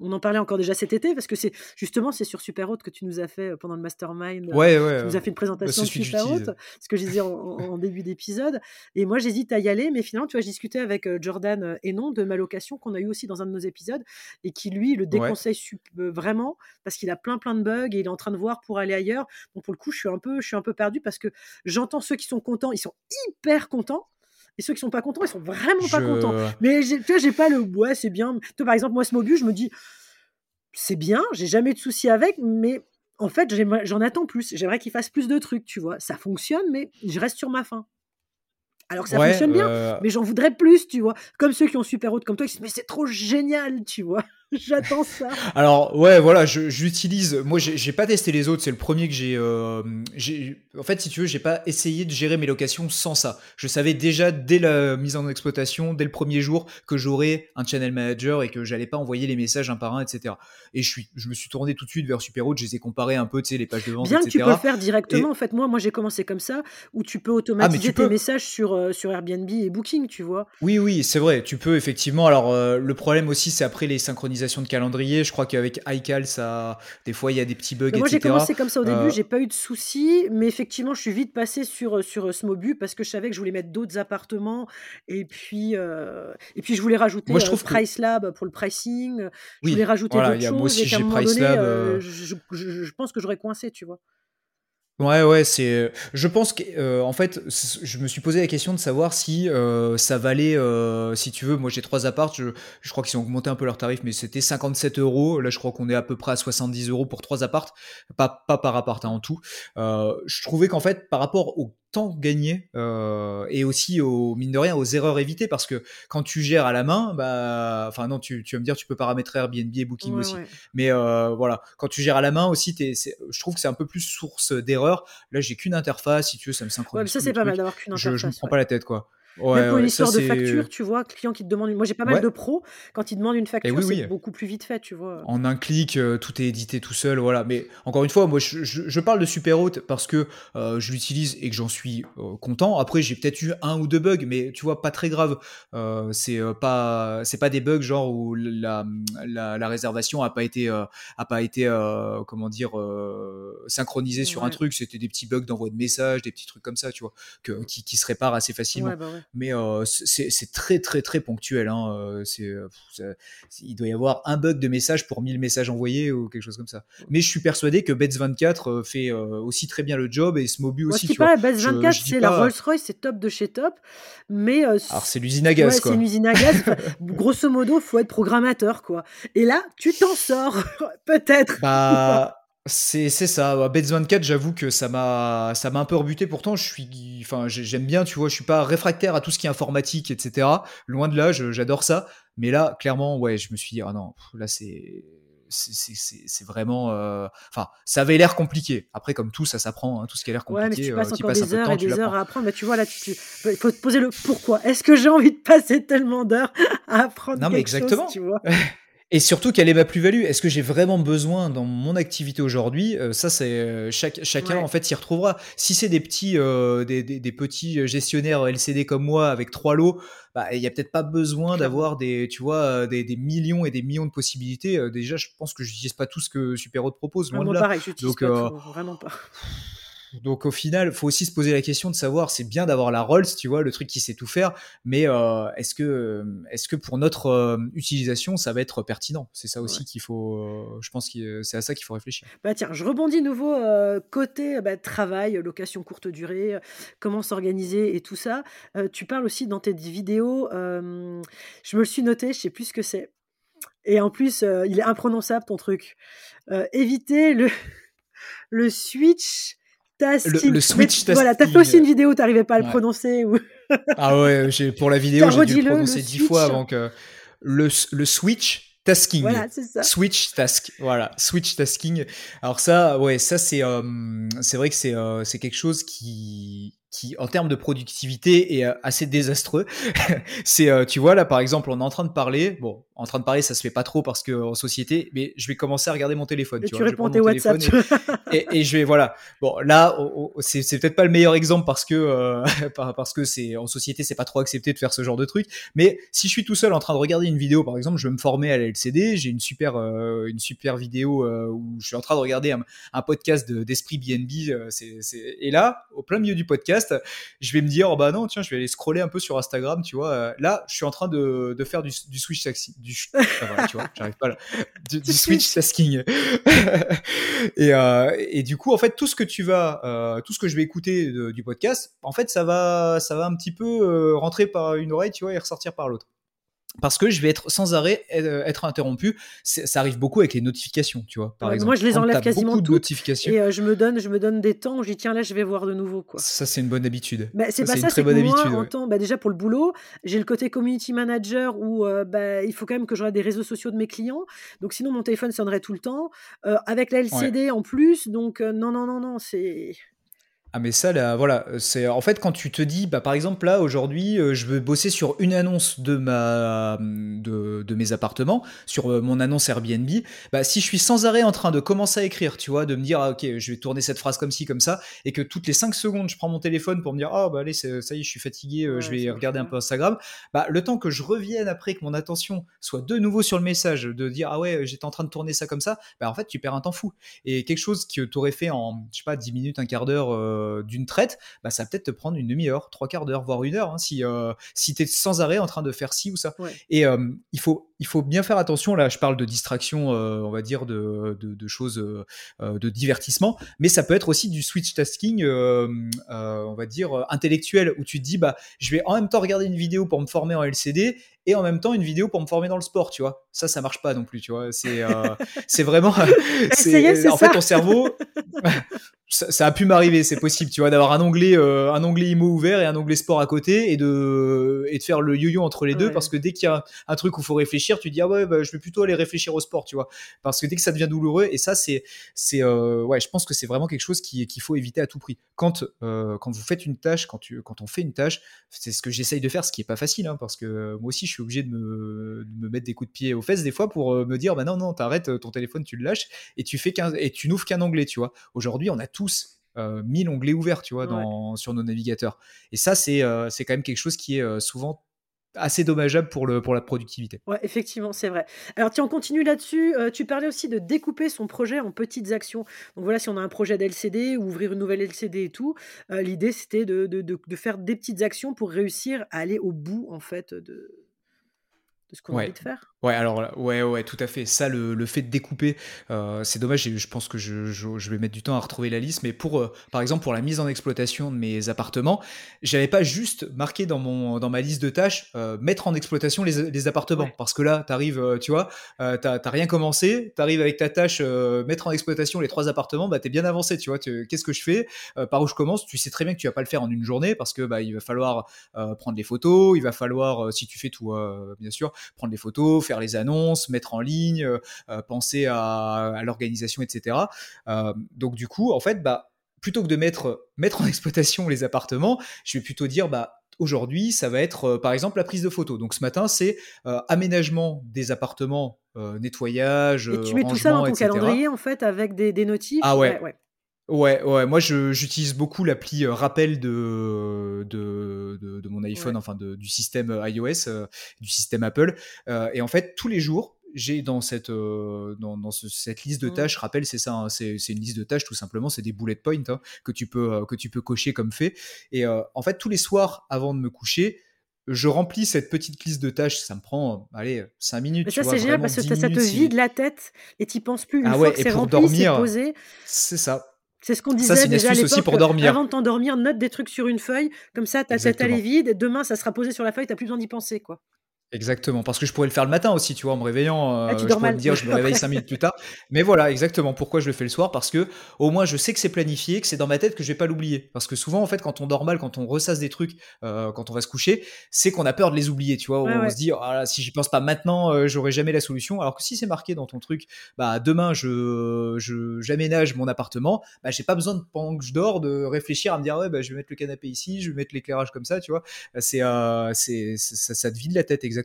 on en parlait encore déjà cet été parce que c'est justement c'est sur Superhot que tu nous as fait pendant le mastermind. Ouais, ouais. Tu nous as fait une présentation de Superhot, ce que je disais en, en début d'épisode. Et moi, j'hésite à y aller, mais finalement, tu vois, je discutais avec Jordan et non de ma location qu'on a eu aussi dans un de nos épisodes et qui lui le déconseille vraiment parce qu'il a plein plein de bugs et il est en train de voir pour aller ailleurs pour le coup, je suis un peu, je suis un peu perdu parce que j'entends ceux qui sont contents, ils sont hyper contents. Et ceux qui sont pas contents, ils sont vraiment pas contents. Mais tu vois, j'ai pas le ouais, c'est bien. Toi, par exemple, moi, ce Mobu, je me dis, c'est bien, j'ai jamais de soucis avec, mais en fait, j'en attends plus. J'aimerais qu'il fasse plus de trucs, tu vois. Ça fonctionne, mais je reste sur ma faim. Alors que ça fonctionne bien, euh mais j'en voudrais plus, tu vois. Comme ceux qui ont super haute comme toi, qui disent, mais c'est trop génial, tu vois. J'attends ça. Alors ouais, voilà, j'utilise. Moi, j'ai pas testé les autres. C'est le premier que j'ai. Euh, en fait, si tu veux, j'ai pas essayé de gérer mes locations sans ça. Je savais déjà dès la mise en exploitation, dès le premier jour, que j'aurais un channel manager et que j'allais pas envoyer les messages un par un, etc. Et je suis, je me suis tourné tout de suite vers Superroute. Je les ai comparés un peu, tu sais, les pages de vente, Bien que tu peux le faire directement. En fait, moi, moi, j'ai commencé comme ça, où tu peux ah, automatiser tes messages sur euh, sur Airbnb et Booking, tu vois. Oui, oui, c'est vrai. Tu peux effectivement. Alors, euh, le problème aussi, c'est après les synchronisations de calendrier. Je crois qu'avec iCal, ça, des fois, il y a des petits bugs, Moi, j'ai commencé comme ça au début. Euh, j'ai pas eu de soucis, mais effectivement, je suis vite passé sur sur Smobu parce que je savais que je voulais mettre d'autres appartements et puis et puis je voulais rajouter moi, je trouve Price Lab pour le pricing. Je voulais rajouter d'autres choses. Moi aussi, j'ai Price Lab. je, je pense que j'aurais coincé, tu vois. Ouais, ouais, c'est. Je pense que, euh, en fait, je me suis posé la question de savoir si euh, ça valait, euh, si tu veux, moi j'ai trois apparts, je, je crois qu'ils ont augmenté un peu leur tarif, mais c'était 57 euros. Là, je crois qu'on est à peu près à 70 euros pour trois apparts, pas, pas par appart hein, en tout. je trouvais qu'en fait, par rapport au temps gagné euh, et aussi au mine de rien aux erreurs évitées parce que quand tu gères à la main bah enfin non tu, tu vas me dire tu peux paramétrer Airbnb et Booking aussi. mais euh, voilà. Quand tu gères à la main aussi es, je trouve que c'est un peu plus source d'erreurs. Là j'ai qu'une interface si tu veux ça me synchronise ouais, ça c'est pas mal d'avoir qu'une interface je, je me prends pas la tête quoi Ouais, Même pour une histoire de facture, tu vois, client qui te demande. Moi, j'ai pas mal de pros. Quand ils demandent une facture, c'est beaucoup plus vite fait, tu vois. En un clic, euh, tout est édité tout seul, voilà. Mais encore une fois, moi, je, je, parle de Superhot parce que euh, je l'utilise et que j'en suis euh, content. Après, j'ai peut-être eu un ou deux bugs, mais tu vois, pas très grave. c'est pas, c'est pas des bugs genre où la, la, la réservation a pas été, a pas été, comment dire, synchronisée sur un truc. C'était des petits bugs d'envoi de messages, des petits trucs comme ça, tu vois, que, qui, qui se réparent assez facilement. Bah mais c'est très très très ponctuel. Hein. C'est, il doit y avoir un bug de message pour 1000 messages envoyés ou quelque chose comme ça. Mais je suis persuadé que Bets24 fait aussi très bien le job et Smobu aussi. Tu vois, Bets24, c'est la Rolls-Royce, c'est top de chez top, mais alors c'est l'usine à gaz quoi. C'est une usine à gaz. grosso modo, faut être programmateur quoi. Et là, tu t'en sors peut-être. Bah c'est ça. Bets 24, j'avoue que ça m'a ça m'a un peu rebuté. Pourtant, je suis, enfin, j'aime bien, tu vois, je suis pas réfractaire à tout ce qui est informatique, etc. Loin de là, j'adore ça. Mais là, clairement, ouais, je me suis dit, ah non, là c'est c'est vraiment. Euh, enfin, ça avait l'air compliqué. Après, comme tout, ça s'apprend. Hein, tout ce qui a l'air compliqué. Ouais, mais tu passes euh, encore des heures et des heures à apprendre. Mais tu vois, là, tu, il faut te poser le pourquoi. Est-ce que j'ai envie de passer tellement d'heures à apprendre non, mais exactement. tu vois? Et surtout, quelle est ma plus-value? Est-ce que j'ai vraiment besoin dans mon activité aujourd'hui? Euh, Ça, c'est euh, chaque, chacun en fait s'y retrouvera. Si c'est des petits, euh, des, des, petits gestionnaires LCD comme moi avec trois lots, bah, il y a peut-être pas besoin d'avoir des, tu vois, des, des, millions et des millions de possibilités. déjà, je pense que je n'utilise pas tout ce que Superhot propose. Loin de là. pareil, Donc, pas vraiment pas. Donc au final, faut aussi se poser la question de savoir, c'est bien d'avoir la Rolls, tu vois, le truc qui sait tout faire, mais euh, est-ce que, euh, est-ce que pour notre euh, utilisation, ça va être pertinent? C'est ça aussi qu'il faut, je pense que c'est à ça qu'il faut réfléchir. Bah tiens, je rebondis nouveau côté bah, travail, location courte durée, comment s'organiser et tout ça. tu parles aussi dans tes vidéos, je me le suis noté, je sais plus ce que c'est. Et en plus, il est imprononçable ton truc. éviter le le switch le, switch tasking. Voilà, t'as fait aussi une vidéo, t'arrivais pas à le prononcer. Ou... ah ouais, pour la vidéo, j'ai dû le prononcer dix fois avant que. Le, le switch tasking. Voilà, c'est ça. Switch task. Voilà, switch tasking. Alors ça, ouais, ça c'est euh, c'est vrai que c'est euh, c'est quelque chose qui qui en termes de productivité est euh, assez désastreux. c'est tu vois là par exemple, on est en train de parler, bon, en train de parler, ça se fait pas trop parce que en société, mais je vais commencer à regarder mon téléphone. tu, réponds tes WhatsApp. Et, je vais voilà. Bon là, c'est, peut-être pas le meilleur exemple parce que euh, parce que c'est en société, c'est pas trop accepté de faire ce genre de truc. Mais si je suis tout seul en train de regarder une vidéo, par exemple, je vais me former à la LCD. J'ai une super euh, une super vidéo euh, où je suis en train de regarder un, podcast d'esprit BNB. C'est, et là, au plein milieu du podcast, je vais me dire oh bah non tiens, je vais aller scroller un peu sur Instagram. Tu vois, là, je suis en train de, de faire du, du switch taxi tu vois, j'arrive pas du, switch tasking. et, euh, et du coup, en fait, tout ce que tu vas, euh, tout ce que je vais écouter du podcast, en fait, ça va, ça va un petit peu euh, rentrer par une oreille, tu vois, et ressortir par l'autre parce que je vais être sans arrêt euh, être interrompu. Ça arrive beaucoup avec les notifications, tu vois. Par exemple, moi, je les enlève quasiment toutes. Notifications. Et euh, je me donne, je me donne des temps où j'y tiens là, je vais voir de nouveau quoi. Ça c'est une bonne habitude. Bah, c'est pas ça, c'est moi, en temps, bah, déjà pour le boulot, j'ai le côté community manager où euh, bah, il faut quand même que regarde des réseaux sociaux de mes clients. Donc sinon mon téléphone sonnerait tout le temps. avec la LCD en plus, donc non non non non, c'est ah mais ça là voilà c'est en fait quand tu te dis bah par exemple là aujourd'hui euh, je veux bosser sur une annonce de ma de, de mes appartements sur euh, mon annonce Airbnb bah si je suis sans arrêt en train de commencer à écrire tu vois de me dire ah, ok je vais tourner cette phrase comme ci comme ça et que toutes les 5 secondes je prends mon téléphone pour me dire ah bah allez ça y est je suis fatigué euh, je vais regarder un peu Instagram bah le temps que je revienne après que mon attention soit de nouveau sur le message de dire ah ouais j'étais en train de tourner ça comme ça bah en fait tu perds un temps fou. Et quelque chose que tu aurais fait en je sais pas 10 minutes un quart d'heure euh, d'une traite, bah, ça va peut-être te prendre une demi-heure, trois quarts d'heure, voire une heure, hein, si, euh, si tu es sans arrêt en train de faire ci ou ça. Et euh, il, faut, il faut bien faire attention, là je parle de distraction, on va dire, de, de, choses de divertissement, mais ça peut être aussi du switch tasking, on va dire, intellectuel, où tu te dis, bah, je vais en même temps regarder une vidéo pour me former en LCD et en même temps une vidéo pour me former dans le sport, tu vois. Ça, ça marche pas non plus, tu vois. C'est c'est vraiment. c'est en fait, ton cerveau, ça, a pu m'arriver, c'est possible, tu vois, d'avoir un onglet, euh, un onglet IMO ouvert et un onglet sport à côté et de, et de faire le yo-yo entre les deux parce que dès qu'il y a un truc où il faut réfléchir, tu dis ah ouais, bah, je vais plutôt aller réfléchir au sport, tu vois, parce que dès que ça devient douloureux et ça c'est, c'est, euh, ouais, je pense que c'est vraiment quelque chose qui, qu'il faut éviter à tout prix. Quand, euh, quand vous faites une tâche, quand tu, quand on fait une tâche, c'est ce que j'essaye de faire, ce qui est pas facile, hein, parce que moi aussi je suis obligé de me, de me mettre des coups de pied aux fesses des fois pour me dire bah non non t'arrêtes ton téléphone, tu le lâches et tu fais qu'un, et tu n'ouvres qu'un onglet, tu vois. Aujourd'hui on a tous euh, 1000 onglets ouverts, tu vois, dans, sur nos navigateurs. Et ça, c'est euh, c'est quand même quelque chose qui est euh, souvent assez dommageable pour, le, pour la productivité. Ouais, effectivement, c'est vrai. Alors, tiens, on continue là-dessus. Euh, tu parlais aussi de découper son projet en petites actions. Donc voilà, si on a un projet d'LCD ou ouvrir une nouvelle LCD et tout, euh, l'idée c'était de, de, de, de, faire des petites actions pour réussir à aller au bout en fait de, de ce qu'on a envie de faire. Ouais, alors ouais, ouais, tout à fait. Ça, le, le fait de découper, euh, c'est dommage. Je pense que je, je, je, vais mettre du temps à retrouver la liste. Mais pour, euh, par exemple, pour la mise en exploitation de mes appartements, j'avais pas juste marqué dans mon dans ma liste de tâches euh, mettre en exploitation les, les appartements, ouais. parce que là, t'arrives, tu vois, t'as rien commencé, t'arrives avec ta tâche mettre en exploitation les trois appartements, bah t'es bien avancé, tu vois. Qu'est-ce que je fais? Par où je commence? Tu sais très bien que tu vas pas le faire en une journée, parce que bah il va falloir prendre les photos, il va falloir, si tu fais tout, bien sûr, prendre les photos faire les annonces, mettre en ligne, euh, penser à, à l'organisation, etc. Euh, donc du coup, en fait, bah, plutôt que de mettre, mettre en exploitation les appartements, je vais plutôt dire, bah, aujourd'hui, ça va être, euh, par exemple, la prise de photos. Donc ce matin, c'est euh, aménagement des appartements, euh, nettoyage, Et tu mets tout ça dans ton etc. calendrier, en fait, avec des, des notifs? Ah ouais. ouais, ouais. Ouais, ouais, moi j'utilise beaucoup l'appli euh, rappel de, de, de, de mon iPhone, ouais. enfin de, du système iOS, euh, du système Apple. Euh, et en fait, tous les jours, j'ai dans cette, euh, dans, dans ce, cette liste de tâches, mmh. rappel, c'est ça, hein, c'est une liste de tâches tout simplement, c'est des bullet points hein, que, tu peux, euh, que tu peux cocher comme fait. Et euh, en fait, tous les soirs avant de me coucher, je remplis cette petite liste de tâches, ça me prend, allez, 5 minutes. Mais ça, c'est génial parce que ça te vide la tête et tu penses plus. Une ah fois ouais, que c'est rempli, c'est posé. C'est ça. C'est ce qu'on disait ça, déjà à l'époque. aussi pour dormir. Avant de t'endormir, note des trucs sur une feuille, comme ça ta tête elle est vide, demain ça sera posé sur la feuille, t'as plus besoin d'y penser quoi. Exactement, parce que je pourrais le faire le matin aussi, tu vois, en me réveillant. Ah, euh, je pourrais me dire, je me réveille cinq minutes plus tard. Mais voilà, exactement. Pourquoi je le fais le soir Parce que au moins, je sais que c'est planifié, que c'est dans ma tête, que je vais pas l'oublier. Parce que souvent, en fait, quand on dort mal, quand on ressasse des trucs, euh, quand on va se coucher, c'est qu'on a peur de les oublier, tu vois. Ouais, on ouais. se dit, oh là, si j'y pense pas maintenant, euh, j'aurai jamais la solution. Alors que si c'est marqué dans ton truc, bah demain, je j'aménage mon appartement, bah j'ai pas besoin de pendant que je dors de réfléchir à me dire, ouais, bah je vais mettre le canapé ici, je vais mettre l'éclairage comme ça, tu vois. C'est euh, c'est ça, ça te vide la tête exactement.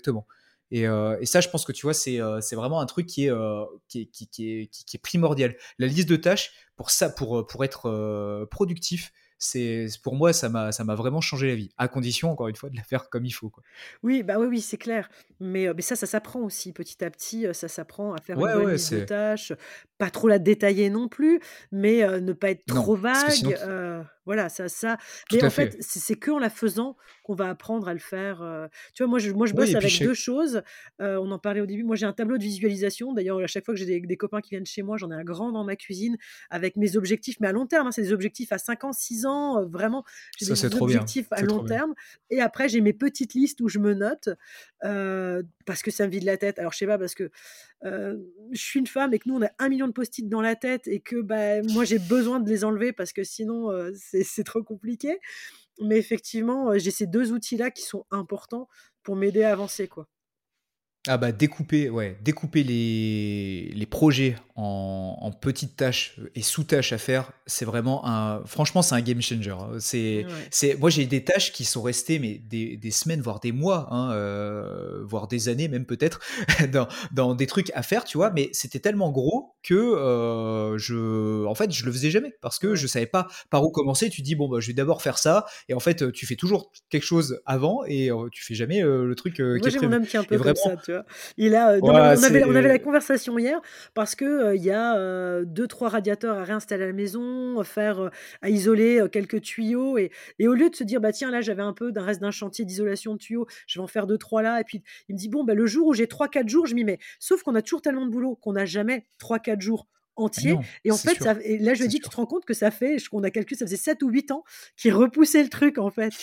Et, euh, et, ça, je pense que tu vois, c'est euh, vraiment un truc qui est, euh, qui, est, primordial. La liste de tâches, pour ça, pour, être productif, c'est pour moi ça m'a ça m'a vraiment changé la vie à condition encore une fois de la faire comme il faut quoi. Oui bah oui oui c'est clair mais, mais ça ça s'apprend aussi petit à petit ça s'apprend à faire ouais, une bonne ouais, liste de tâches pas trop la détailler non plus mais euh, ne pas être trop vague sinon... euh, voilà ça ça Tout mais en fait, fait c'est que en la faisant qu'on va apprendre à le faire euh. tu vois moi je moi je bosse oui, avec deux choses euh, on en parlait au début moi j'ai un tableau de visualisation d'ailleurs à chaque fois que j'ai des, des, copains qui viennent chez moi j'en ai un grand dans ma cuisine avec mes objectifs mais à long terme hein, c'est des objectifs à 5 ans 6 ans euh, vraiment j'ai des objectifs à long terme et après j'ai mes petites listes où je me note euh, parce que ça me vide la tête alors je sais pas parce que je suis une femme et que nous on a un million de post-it dans la tête et que bah, moi j'ai besoin de les enlever parce que sinon c'est trop compliqué. Mais effectivement, j'ai ces deux outils-là qui sont importants pour m'aider à avancer. quoi. Ah bah découper, ouais, découper les, les projets en, en petites tâches et sous-tâches à faire, c'est vraiment un, franchement, c'est un game changer. C'est, ouais. c'est, moi j'ai des tâches qui sont restées mais des, des semaines voire des mois, hein, euh, voire des années même peut-être dans, dans des trucs à faire, tu vois. Mais c'était tellement gros que euh, je, en fait, je le faisais jamais parce que je savais pas par où commencer. Tu dis bon bah je vais d'abord faire ça et en fait tu fais toujours quelque chose avant et euh, tu fais jamais euh, le truc moi, qui est j'ai mon homme qui est un peu et comme vraiment, ça, tu vois. Il a, non, Ouais, on, avait, on avait la conversation hier parce que il y a deux trois radiateurs à réinstaller à la maison, faire à isoler quelques tuyaux et, et au lieu de se dire bah tiens là j'avais un peu d'un reste d'un chantier d'isolation de tuyaux, je vais en faire deux trois là et puis il me dit bon bah le jour où j'ai trois quatre jours je m'y mets. Sauf qu'on a toujours tellement de boulot qu'on n'a jamais trois quatre jours Mais entiers non, et en fait sûr, ça, et là je dis tu sûr. te rends compte que ça fait qu'on a calculé ça faisait 7 ou 8 ans qu'il repoussait le truc en fait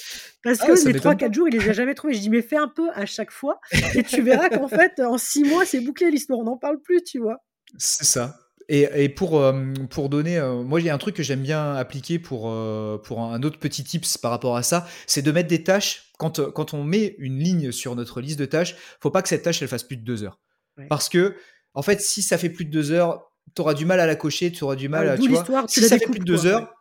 parce Ah, que les trois m'étonne pas. quatre jours il les a jamais trouvés je dis mais fais un peu à chaque fois et tu verras qu'en fait, en six mois, c'est bouclé l'histoire. On n'en parle plus, tu vois. C'est ça. Et, et pour, euh, pour donner, euh, moi il y a un truc que j'aime bien appliquer pour, euh, pour un autre petit tips par rapport à ça, c'est de mettre des tâches, quand, quand on met une ligne sur notre liste de tâches, faut pas que cette tâche elle fasse plus de deux heures. Ouais. Parce que, en fait, si ça fait plus de deux heures, tu auras du mal à la cocher, tu auras du mal à, tu vois, tu si ça fait plus de deux heures,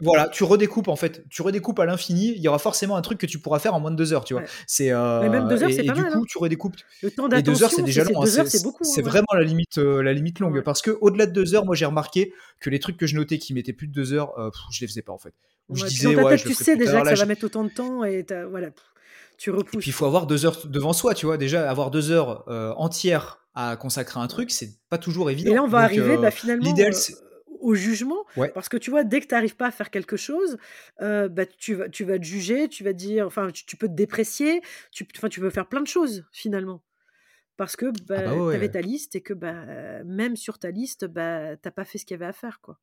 voilà, tu redécoupes en fait, tu redécoupes à l'infini, il y aura forcément un truc que tu pourras faire en moins de deux heures, tu vois. Ouais. C'est Mais même euh, deux heures, c'est pas du mal. coup, Hein. tu redécoupes. Le temps Et deux heures, c'est d'attention, déjà c'est long. hein, deux heures, C'est ouais. vraiment la limite, euh, la limite longue. Ouais. Parce que au-delà de deux heures, moi j'ai remarqué que les trucs que je notais qui mettaient plus de deux heures, euh, pff, je les faisais pas en fait. Ou je disais ta ouais, tête, je le tu sais déjà tard. que Là, ça va mettre autant de temps et voilà. Tu repousses. Et puis il faut avoir deux heures devant soi, tu vois. Déjà, avoir deux heures entières à consacrer un truc, c'est pas toujours évident. Et là, on va arriver bah, finalement. L'idéal, au jugement. Parce que tu vois, dès que tu n'arrives pas à faire quelque chose, bah, tu, vas, tu vas te juger, tu vas dire, enfin, tu, peux te déprécier, tu, tu peux faire plein de choses finalement. Parce que ah bah, bah tu avais ta liste et que bah, même sur ta liste, bah, tu n'as pas fait ce qu'il y avait à faire. quoi.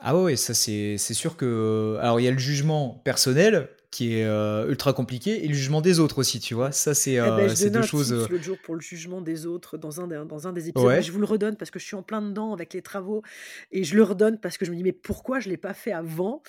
Ah ouais, ça c'est sûr que... Alors il y a le jugement personnel, qui est euh, ultra compliqué et le jugement des autres aussi, tu vois. Ça, c'est eh ben, euh, deux choses. Euh, le jour pour le jugement des autres dans un, dans un des épisodes. Je vous le redonne parce que je suis en plein dedans avec les travaux et je le redonne parce que je me dis, mais pourquoi je ne l'ai pas fait avant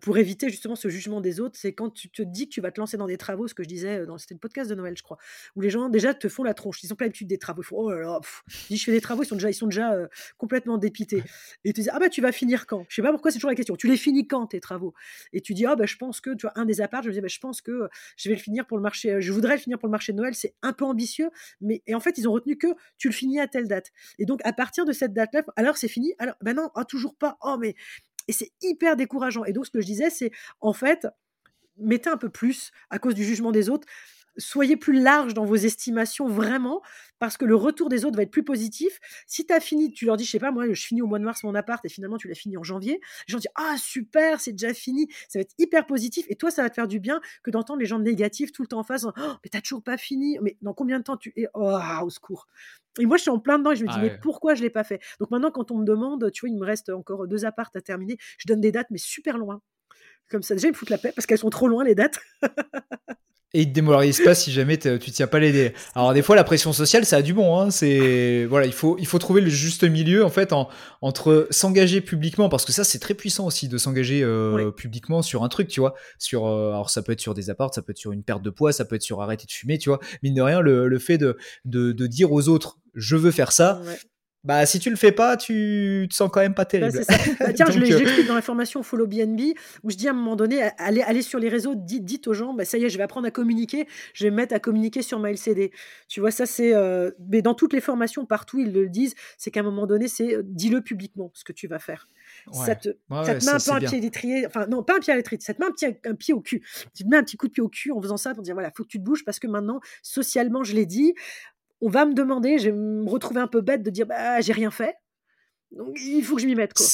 pour éviter justement ce jugement des autres? C'est quand tu te dis que tu vas te lancer dans des travaux, ce que je disais, dans c'était le podcast de Noël, je crois, où les gens déjà te font la tronche. Ils ont pas l'habitude des travaux. Ils font, oh là là, je, je fais des travaux, ils sont déjà, ils sont déjà complètement dépités. Et tu dis, ah bah tu vas finir quand? Je sais pas pourquoi c'est toujours la question. Tu les finis quand tes travaux? Et tu dis, ah bah je pense que tu vois, un des je me disais, bah, je pense que je vais le finir pour le marché, je voudrais le finir pour le marché de Noël, c'est un peu ambitieux, mais en fait, ils ont retenu que tu le finis à telle date. Et donc, à partir de cette date-là, alors c'est fini, alors, ben toujours pas, oh, mais. Et c'est hyper décourageant. Et donc, ce que je disais, c'est en fait, mettez un peu plus à cause du jugement des autres soyez plus large dans vos estimations vraiment, parce que le retour des autres va être plus positif. Si tu as fini, tu leur dis, je sais pas, moi, je finis au mois de mars mon appart et finalement tu l'as fini en janvier, les gens disent, ah super, c'est déjà fini, ça va être hyper positif et toi, ça va te faire du bien que d'entendre les gens négatifs tout le temps en face, oh, mais t'as toujours pas fini, mais dans combien de temps tu es, oh, au secours. Et moi, je suis en plein dedans et je me dis, ah mais pourquoi je l'ai pas fait? Donc maintenant, quand on me demande, tu vois, il me reste encore deux appartes à terminer, je donne des dates, mais super loin. Comme ça, déjà, ils me foutent la paix parce qu'elles sont trop loin, les dates. Et ils te démoralisent pas si jamais tu tiens pas les délais. Alors des fois la pression sociale ça a du bon. Hein. C'est voilà il faut il faut trouver le juste milieu en fait entre s'engager publiquement parce que ça c'est très puissant aussi de s'engager euh, publiquement sur un truc tu vois. Sur euh, alors ça peut être sur des apparts, ça peut être sur une perte de poids, ça peut être sur arrêter de fumer tu vois. Mine de rien le, le fait de, de, de dire aux autres je veux faire ça, bah, si tu le fais pas, tu te sens quand même pas bah, terrible. Bah, tiens, je l'explique dans la formation Follow BNB où je dis à un moment donné, allez, allez sur les réseaux, dites, dites aux gens, bah, ça y est, je vais apprendre à communiquer, je vais me mettre à communiquer sur MailCD. Tu vois, ça c'est. Euh, mais dans toutes les formations, partout, ils le disent, c'est qu'à un moment donné, c'est euh, dis-le publiquement ce que tu vas faire. Ça te, ça te met un peu un pied d'étrier, enfin non, pas un pied à l'étrier, ça te met un, petit, un pied au cul. Tu te mets un petit coup de pied au cul en faisant ça pour dire voilà, faut que tu te bouges parce que maintenant, socialement, je l'ai dit, on va me demander, je vais me retrouver un peu bête de dire bah j'ai rien fait. Donc il faut que je m'y mette quoi.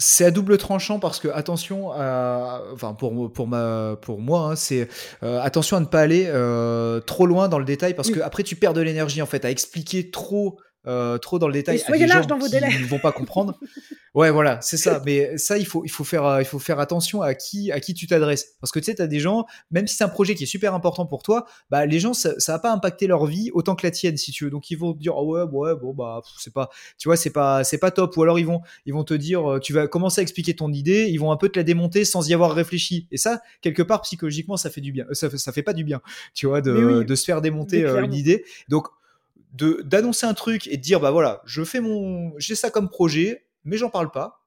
C'est à double tranchant parce que attention, à, enfin pour pour ma pour moi, hein, c'est euh, attention à ne pas aller euh, trop loin dans le détail parce que après tu perds de l'énergie en fait à expliquer trop euh, trop dans le détail à des gens dans vos qui ne vont pas comprendre. ouais, voilà, c'est ça. Mais ça, il faut, il faut faire, euh, il faut faire attention à qui, à qui tu t'adresses, parce que tu sais, tu as des gens, même si c'est un projet qui est super important pour toi, bah les gens, ça, ça va pas impacter leur vie autant que la tienne, si tu veux. Donc ils vont te dire, oh ouais, ouais, bon bah c'est pas, tu vois, c'est pas, c'est pas top. Ou alors ils vont, ils vont te dire, euh, tu vas commencer à expliquer ton idée, ils vont un peu te la démonter sans y avoir réfléchi. Et ça, quelque part psychologiquement, ça fait du bien. Ça, ça fait pas du bien, tu vois, de, de se faire démonter une idée. Donc de d'annoncer un truc et de dire bah voilà, je fais mon j'ai ça comme projet, mais j'en parle pas.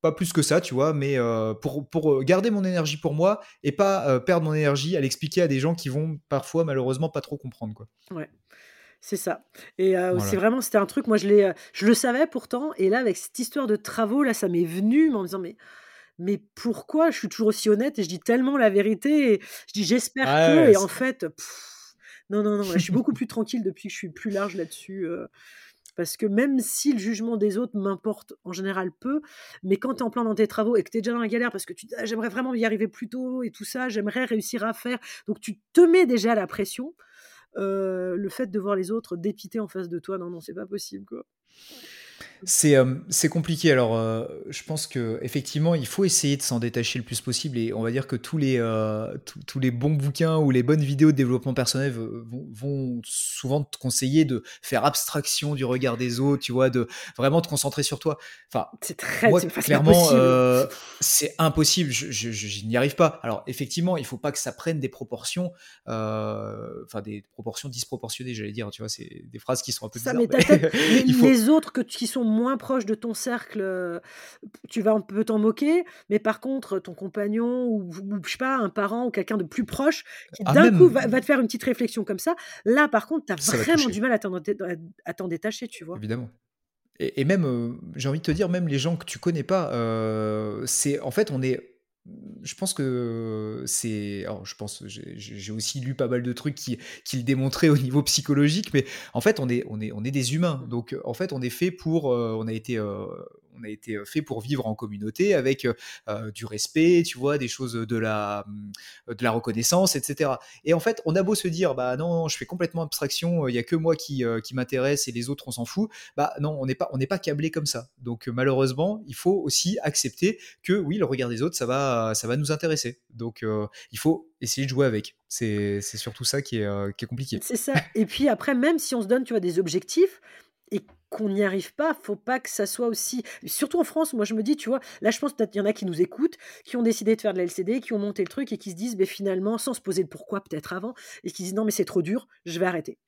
Pas plus que ça, tu vois, mais euh, pour, pour garder mon énergie pour moi et pas euh, perdre mon énergie à l'expliquer à des gens qui vont parfois malheureusement pas trop comprendre quoi. Ouais. C'est ça. Et euh, c'est vraiment, c'était un truc, moi je, l'ai, je le savais pourtant, et là avec cette histoire de travaux, là ça m'est venu en me disant mais mais pourquoi? Je suis toujours aussi honnête et je dis tellement la vérité et je dis j'espère que et en fait non, non, non, je suis beaucoup plus tranquille depuis que je suis plus large là-dessus. Euh, parce que même si le jugement des autres m'importe en général peu, mais quand tu es en plein dans tes travaux et que tu es déjà dans la galère parce que tu «Ah, j'aimerais vraiment y arriver plus tôt et tout ça, j'aimerais réussir à faire. Donc tu te mets déjà la pression. Euh, le fait de voir les autres dépiter en face de toi, non, non, c'est pas possible. quoi. C'est euh, compliqué. Alors, euh, je pense que effectivement, il faut essayer de s'en détacher le plus possible. Et on va dire que tous les euh, tous les bons bouquins ou les bonnes vidéos de développement personnel vont, souvent te conseiller de faire abstraction du regard des autres. Tu vois, de vraiment te concentrer sur toi. Enfin, c'est très moi, clairement, c'est impossible. Je, je, n'y arrive pas. Alors, effectivement, il faut pas que ça prenne des proportions, enfin des proportions disproportionnées. J'allais dire. Tu vois, c'est des phrases qui sont un peu bizarres. il faut... les autres que qui sont moins proche de ton cercle, euh, tu vas un peu t'en moquer, mais par contre, ton compagnon ou, je sais pas, un parent ou quelqu'un de plus proche qui ah, d'un coup va, te faire une petite réflexion comme ça, là par contre, tu as vraiment du mal à t'en détacher, tu vois. Évidemment. Et, même, euh, j'ai envie de te dire, même les gens que tu connais pas, euh, c'est en fait, on est je pense que c'est. je pense, j'ai aussi lu pas mal de trucs qui, qui, le démontraient au niveau psychologique, mais en fait, on est, on est, on est des humains. Donc, en fait, on est fait pour. on a été on a été fait pour vivre en communauté avec du respect, tu vois, des choses de la, de la reconnaissance, etc. Et en fait, on a beau se dire, bah non, je fais complètement abstraction, il y a que moi qui, qui m'intéresse et les autres on s'en fout. Bah non, on n'est pas, pas câblé comme ça. Donc malheureusement, il faut aussi accepter que oui, le regard des autres, ça va, ça va nous intéresser. Donc il faut essayer de jouer avec. C'est surtout ça qui est, qui est compliqué. C'est ça. Et puis après, même si on se donne, tu vois, des objectifs, et qu'on n'y arrive pas, faut pas que ça soit aussi. Surtout en France, moi je me dis, tu vois, là je pense qu'il y en a qui nous écoutent, qui ont décidé de faire de la LCD, qui ont monté le truc et qui se disent, mais finalement, sans se poser le pourquoi peut-être avant, et qui disent non mais c'est trop dur, je vais arrêter.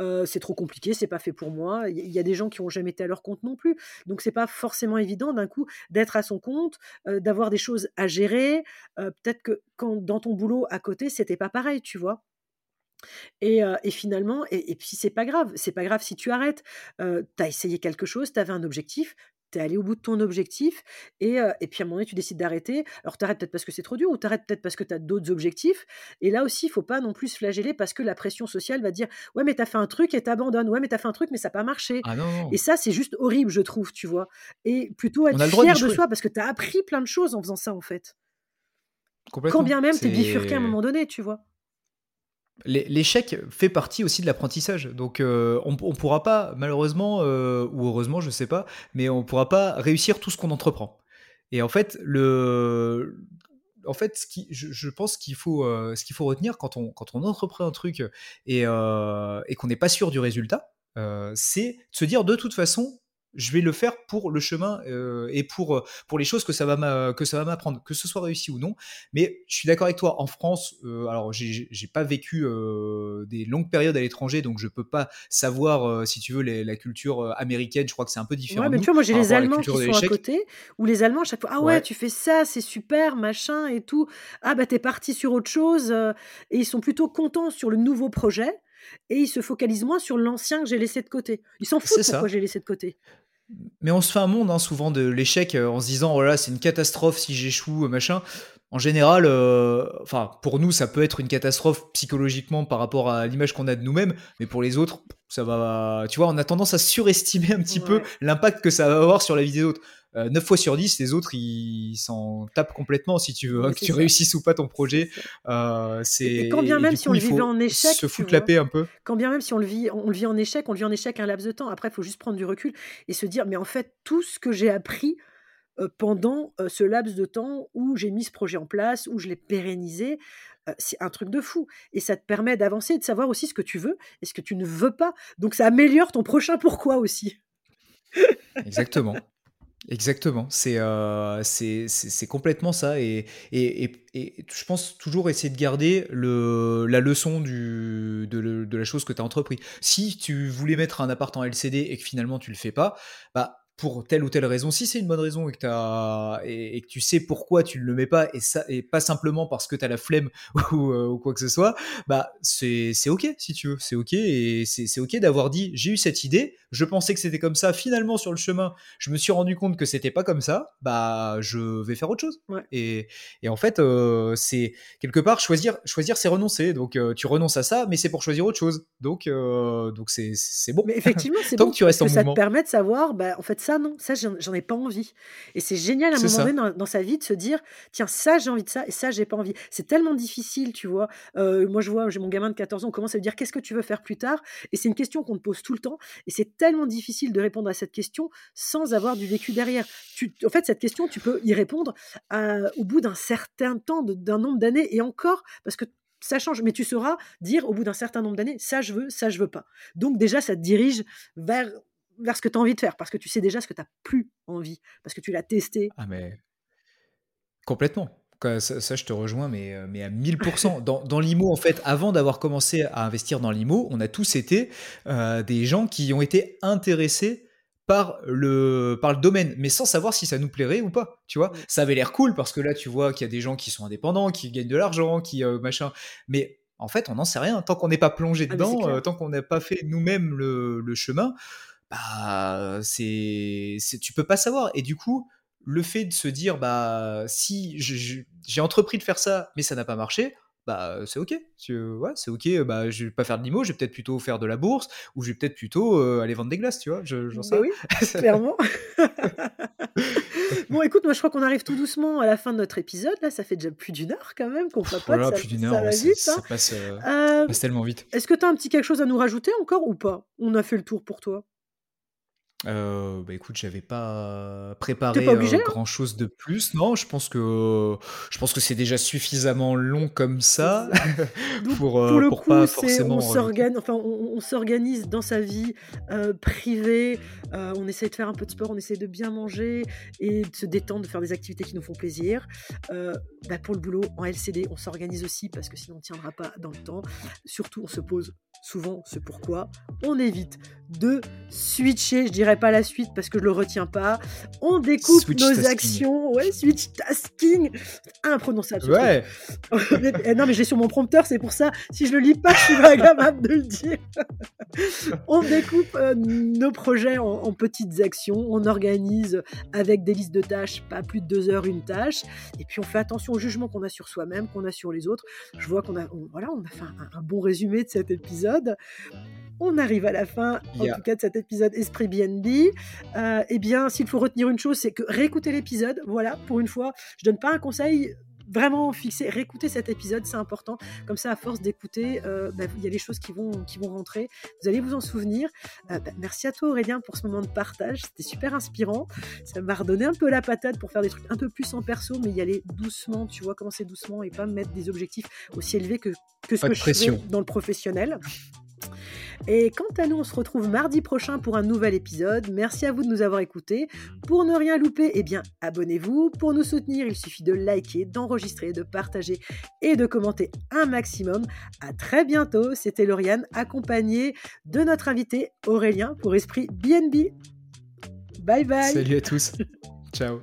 Euh, c'est trop compliqué, c'est pas fait pour moi. Il y, a des gens qui ont jamais été à leur compte non plus, donc c'est pas forcément évident d'un coup d'être à son compte, euh, d'avoir des choses à gérer. Euh, peut-être que quand dans ton boulot à côté, c'était pas pareil, tu vois. Et, finalement, et, puis c'est pas grave, c'est pas grave si tu arrêtes. tu as essayé quelque chose, tu avais un objectif, tu es allé au bout de ton objectif, et, puis à un moment donné, tu décides d'arrêter. Alors tu arrêtes peut-être parce que c'est trop dur, ou tu arrêtes peut-être parce que tu as d'autres objectifs. Et là aussi, il faut pas non plus se flageller parce que la pression sociale va dire Ouais, mais tu as fait un truc et tu abandonnes. Ouais, mais tu as fait un truc, mais ça n'a pas marché. Ah et ça, c'est juste horrible, je trouve, tu vois. Et plutôt être fier de, soi parce que tu as appris plein de choses en faisant ça, en fait. Quand bien même tu es bifurqué à un moment donné, tu vois. L'échec fait partie aussi de l'apprentissage. Donc, euh, on ne pourra pas, malheureusement, euh, ou heureusement, je ne sais pas, mais on ne pourra pas réussir tout ce qu'on entreprend. Et en fait, le, en fait, ce qui, je, pense qu'il faut, euh, faut retenir quand on, quand on entreprend un truc et, et qu'on n'est pas sûr du résultat, c'est de se dire de toute façon, je vais le faire pour le chemin euh, et pour, euh, pour les choses que ça va que ça va m'apprendre, que ce soit réussi ou non. Mais je suis d'accord avec toi. En France, euh, alors j'ai pas vécu des longues périodes à l'étranger, donc je peux pas savoir si tu veux la culture américaine. Je crois que c'est un peu différent. Ouais, mais tu vois, moi j'ai les Allemands qui sont à côté, où les Allemands à chaque fois, ah ouais, tu fais ça, c'est super, machin et tout. Ah bah t'es parti sur autre chose et ils sont plutôt contents sur le nouveau projet et ils se focalisent moins sur l'ancien que j'ai laissé de côté. Ils s'en foutent pourquoi j'ai laissé de côté. Mais on se fait un monde hein, souvent de l'échec euh, en se disant oh là c'est une catastrophe si j'échoue euh, machin. En général, euh, enfin pour nous ça peut être une catastrophe psychologiquement par rapport à l'image qu'on a de nous-mêmes, mais pour les autres ça va. Tu vois, on a tendance à surestimer un petit peu l'impact que ça va avoir sur la vie des autres. 9 euh, fois sur 10, les autres, ils s'en tapent complètement, si tu veux, hein, que tu réussisses ou pas ton projet. Euh, c'est quand bien même si on le vivait en échec, se foutre la paix un peu. Quand bien même si on le vit, on le vit en échec, on le vit en échec un laps de temps. Après, il faut juste prendre du recul et se dire, mais en fait, tout ce que j'ai appris euh, pendant ce laps de temps où j'ai mis ce projet en place, où je l'ai pérennisé, c'est un truc de fou. Et ça te permet d'avancer et de savoir aussi ce que tu veux et ce que tu ne veux pas. Donc ça améliore ton prochain pourquoi aussi. Exactement. Exactement, euh, c'est complètement ça et, et, et, je pense toujours essayer de garder le, la leçon du, de, de la chose que tu as entrepris. Si tu voulais mettre un appart en LCD et que finalement tu le fais pas, bah pour telle ou telle raison, si c'est une bonne raison et que, as, et, que tu sais pourquoi tu ne le mets pas, et, ça, et pas simplement parce que tu as la flemme ou, euh, ou, quoi que ce soit, bah c'est ok si tu veux, c'est ok, et c'est ok d'avoir dit j'ai eu cette idée, je pensais que c'était comme ça, finalement sur le chemin, je me suis rendu compte que c'était pas comme ça, bah je vais faire autre chose. Et, et, en fait, euh, c'est quelque part choisir, choisir c'est renoncer, donc euh, tu renonces à ça, mais c'est pour choisir autre chose, donc donc c'est bon. Mais effectivement, c'est bon, que tu restes en ça te permet de savoir, bah en fait ça non, ça j'en ai pas envie. Et c'est génial à un moment donné dans, sa vie de se dire, tiens, ça j'ai envie de ça et ça j'ai pas envie. C'est tellement difficile, tu vois. Euh, moi je vois, j'ai mon gamin de 14 ans, on commence à lui dire qu'est-ce que tu veux faire plus tard? Et c'est une question qu'on te pose tout le temps. Et c'est tellement difficile de répondre à cette question sans avoir du vécu derrière. Tu, en fait, cette question, tu peux y répondre au bout d'un certain temps, d'un nombre d'années et encore, parce que ça change, mais tu sauras dire au bout d'un certain nombre d'années, ça je veux, ça je veux pas. Donc déjà, ça te dirige vers vers ce que tu as envie de faire, parce que tu sais déjà ce que tu n'as plus envie, parce que tu l'as testé. Ah, mais complètement. Ça, je te rejoins, mais, euh, mais à 1000%. Dans, dans l'IMO, en fait, avant d'avoir commencé à investir dans l'IMO, on a tous été euh, des gens qui ont été intéressés par le, par le domaine, mais sans savoir si ça nous plairait ou pas. Tu vois, ça avait l'air cool parce que là, tu vois qu'il y a des gens qui sont indépendants, qui gagnent de l'argent, qui euh, machin. Mais en fait, on n'en sait rien. Tant qu'on n'est pas plongé ah, dedans, tant qu'on n'a pas fait nous-mêmes le, le chemin, bah, c'est, tu peux pas savoir. Et du coup, le fait de se dire, bah, si j'ai entrepris de faire ça, mais ça n'a pas marché, bah c'est ok. Ouais, c'est ok. Bah, je vais pas faire de limo, je vais peut-être plutôt faire de la bourse ou je vais peut-être plutôt euh, aller vendre des glaces, tu vois. J'en sais. Bah oui, clairement. bon, écoute, moi je crois qu'on arrive tout doucement à la fin de notre épisode. Là, ça fait déjà plus d'une heure quand même qu'on papote. Voilà, plus d'une heure, ça, va vite, ça, hein. passe, euh, euh, passe, tellement vite. Est-ce que tu as un petit quelque chose à nous rajouter encore ou pas? On a fait le tour pour toi. Euh, bah écoute, j'avais pas préparé euh, hein? grand chose de plus. Non, je pense que je pense que c'est déjà suffisamment long comme ça pour, euh, pour pas forcément. On s'organise, enfin, on, s'organise dans sa vie privée. on essaie de faire un peu de sport, on essaie de bien manger et de se détendre, de faire des activités qui nous font plaisir. Bah pour le boulot en LCD, on s'organise aussi parce que sinon on tiendra pas dans le temps. Surtout, on se pose souvent ce pourquoi. On évite de switcher, je dirais pas la suite parce que je le retiens pas. On découpe nos actions, ouais, switch tasking, imprononçable. Ouais. Eh, non mais j'ai sur mon prompteur, c'est pour ça. Si je le lis pas, je suis pas capable de le dire. on découpe euh, nos projets en, petites actions, on organise avec des listes de tâches, pas plus de deux heures une tâche, et puis on fait attention au jugement qu'on a sur soi-même, qu'on a sur les autres. Je vois qu'on a, voilà, on a fait un bon résumé de cet épisode on arrive à la fin, en tout cas, de cet épisode Esprit BNB. Euh, eh bien, s'il faut retenir une chose, c'est que réécouter l'épisode. Voilà, pour une fois, je donne pas un conseil vraiment fixé, réécouter cet épisode, c'est important. Comme ça, à force d'écouter, euh, bah, il y a des choses qui vont, qui vont rentrer. Vous allez vous en souvenir. Euh, bah, merci à toi Aurélien pour ce moment de partage. C'était super inspirant. Ça m'a redonné un peu la patate pour faire des trucs un peu plus en perso, mais y aller doucement, tu vois, commencer doucement et pas mettre des objectifs aussi élevés que, que ce que je fais dans le professionnel. Et quant à nous, on se retrouve mardi prochain pour un nouvel épisode. Merci à vous de nous avoir écoutés. Pour ne rien louper, eh bien, abonnez-vous. Pour nous soutenir, il suffit de liker, d'enregistrer, de partager et de commenter un maximum. À très bientôt. C'était Lauriane, accompagnée de notre invité Aurélien pour Esprit BNB. Bye bye. Salut à tous. Ciao.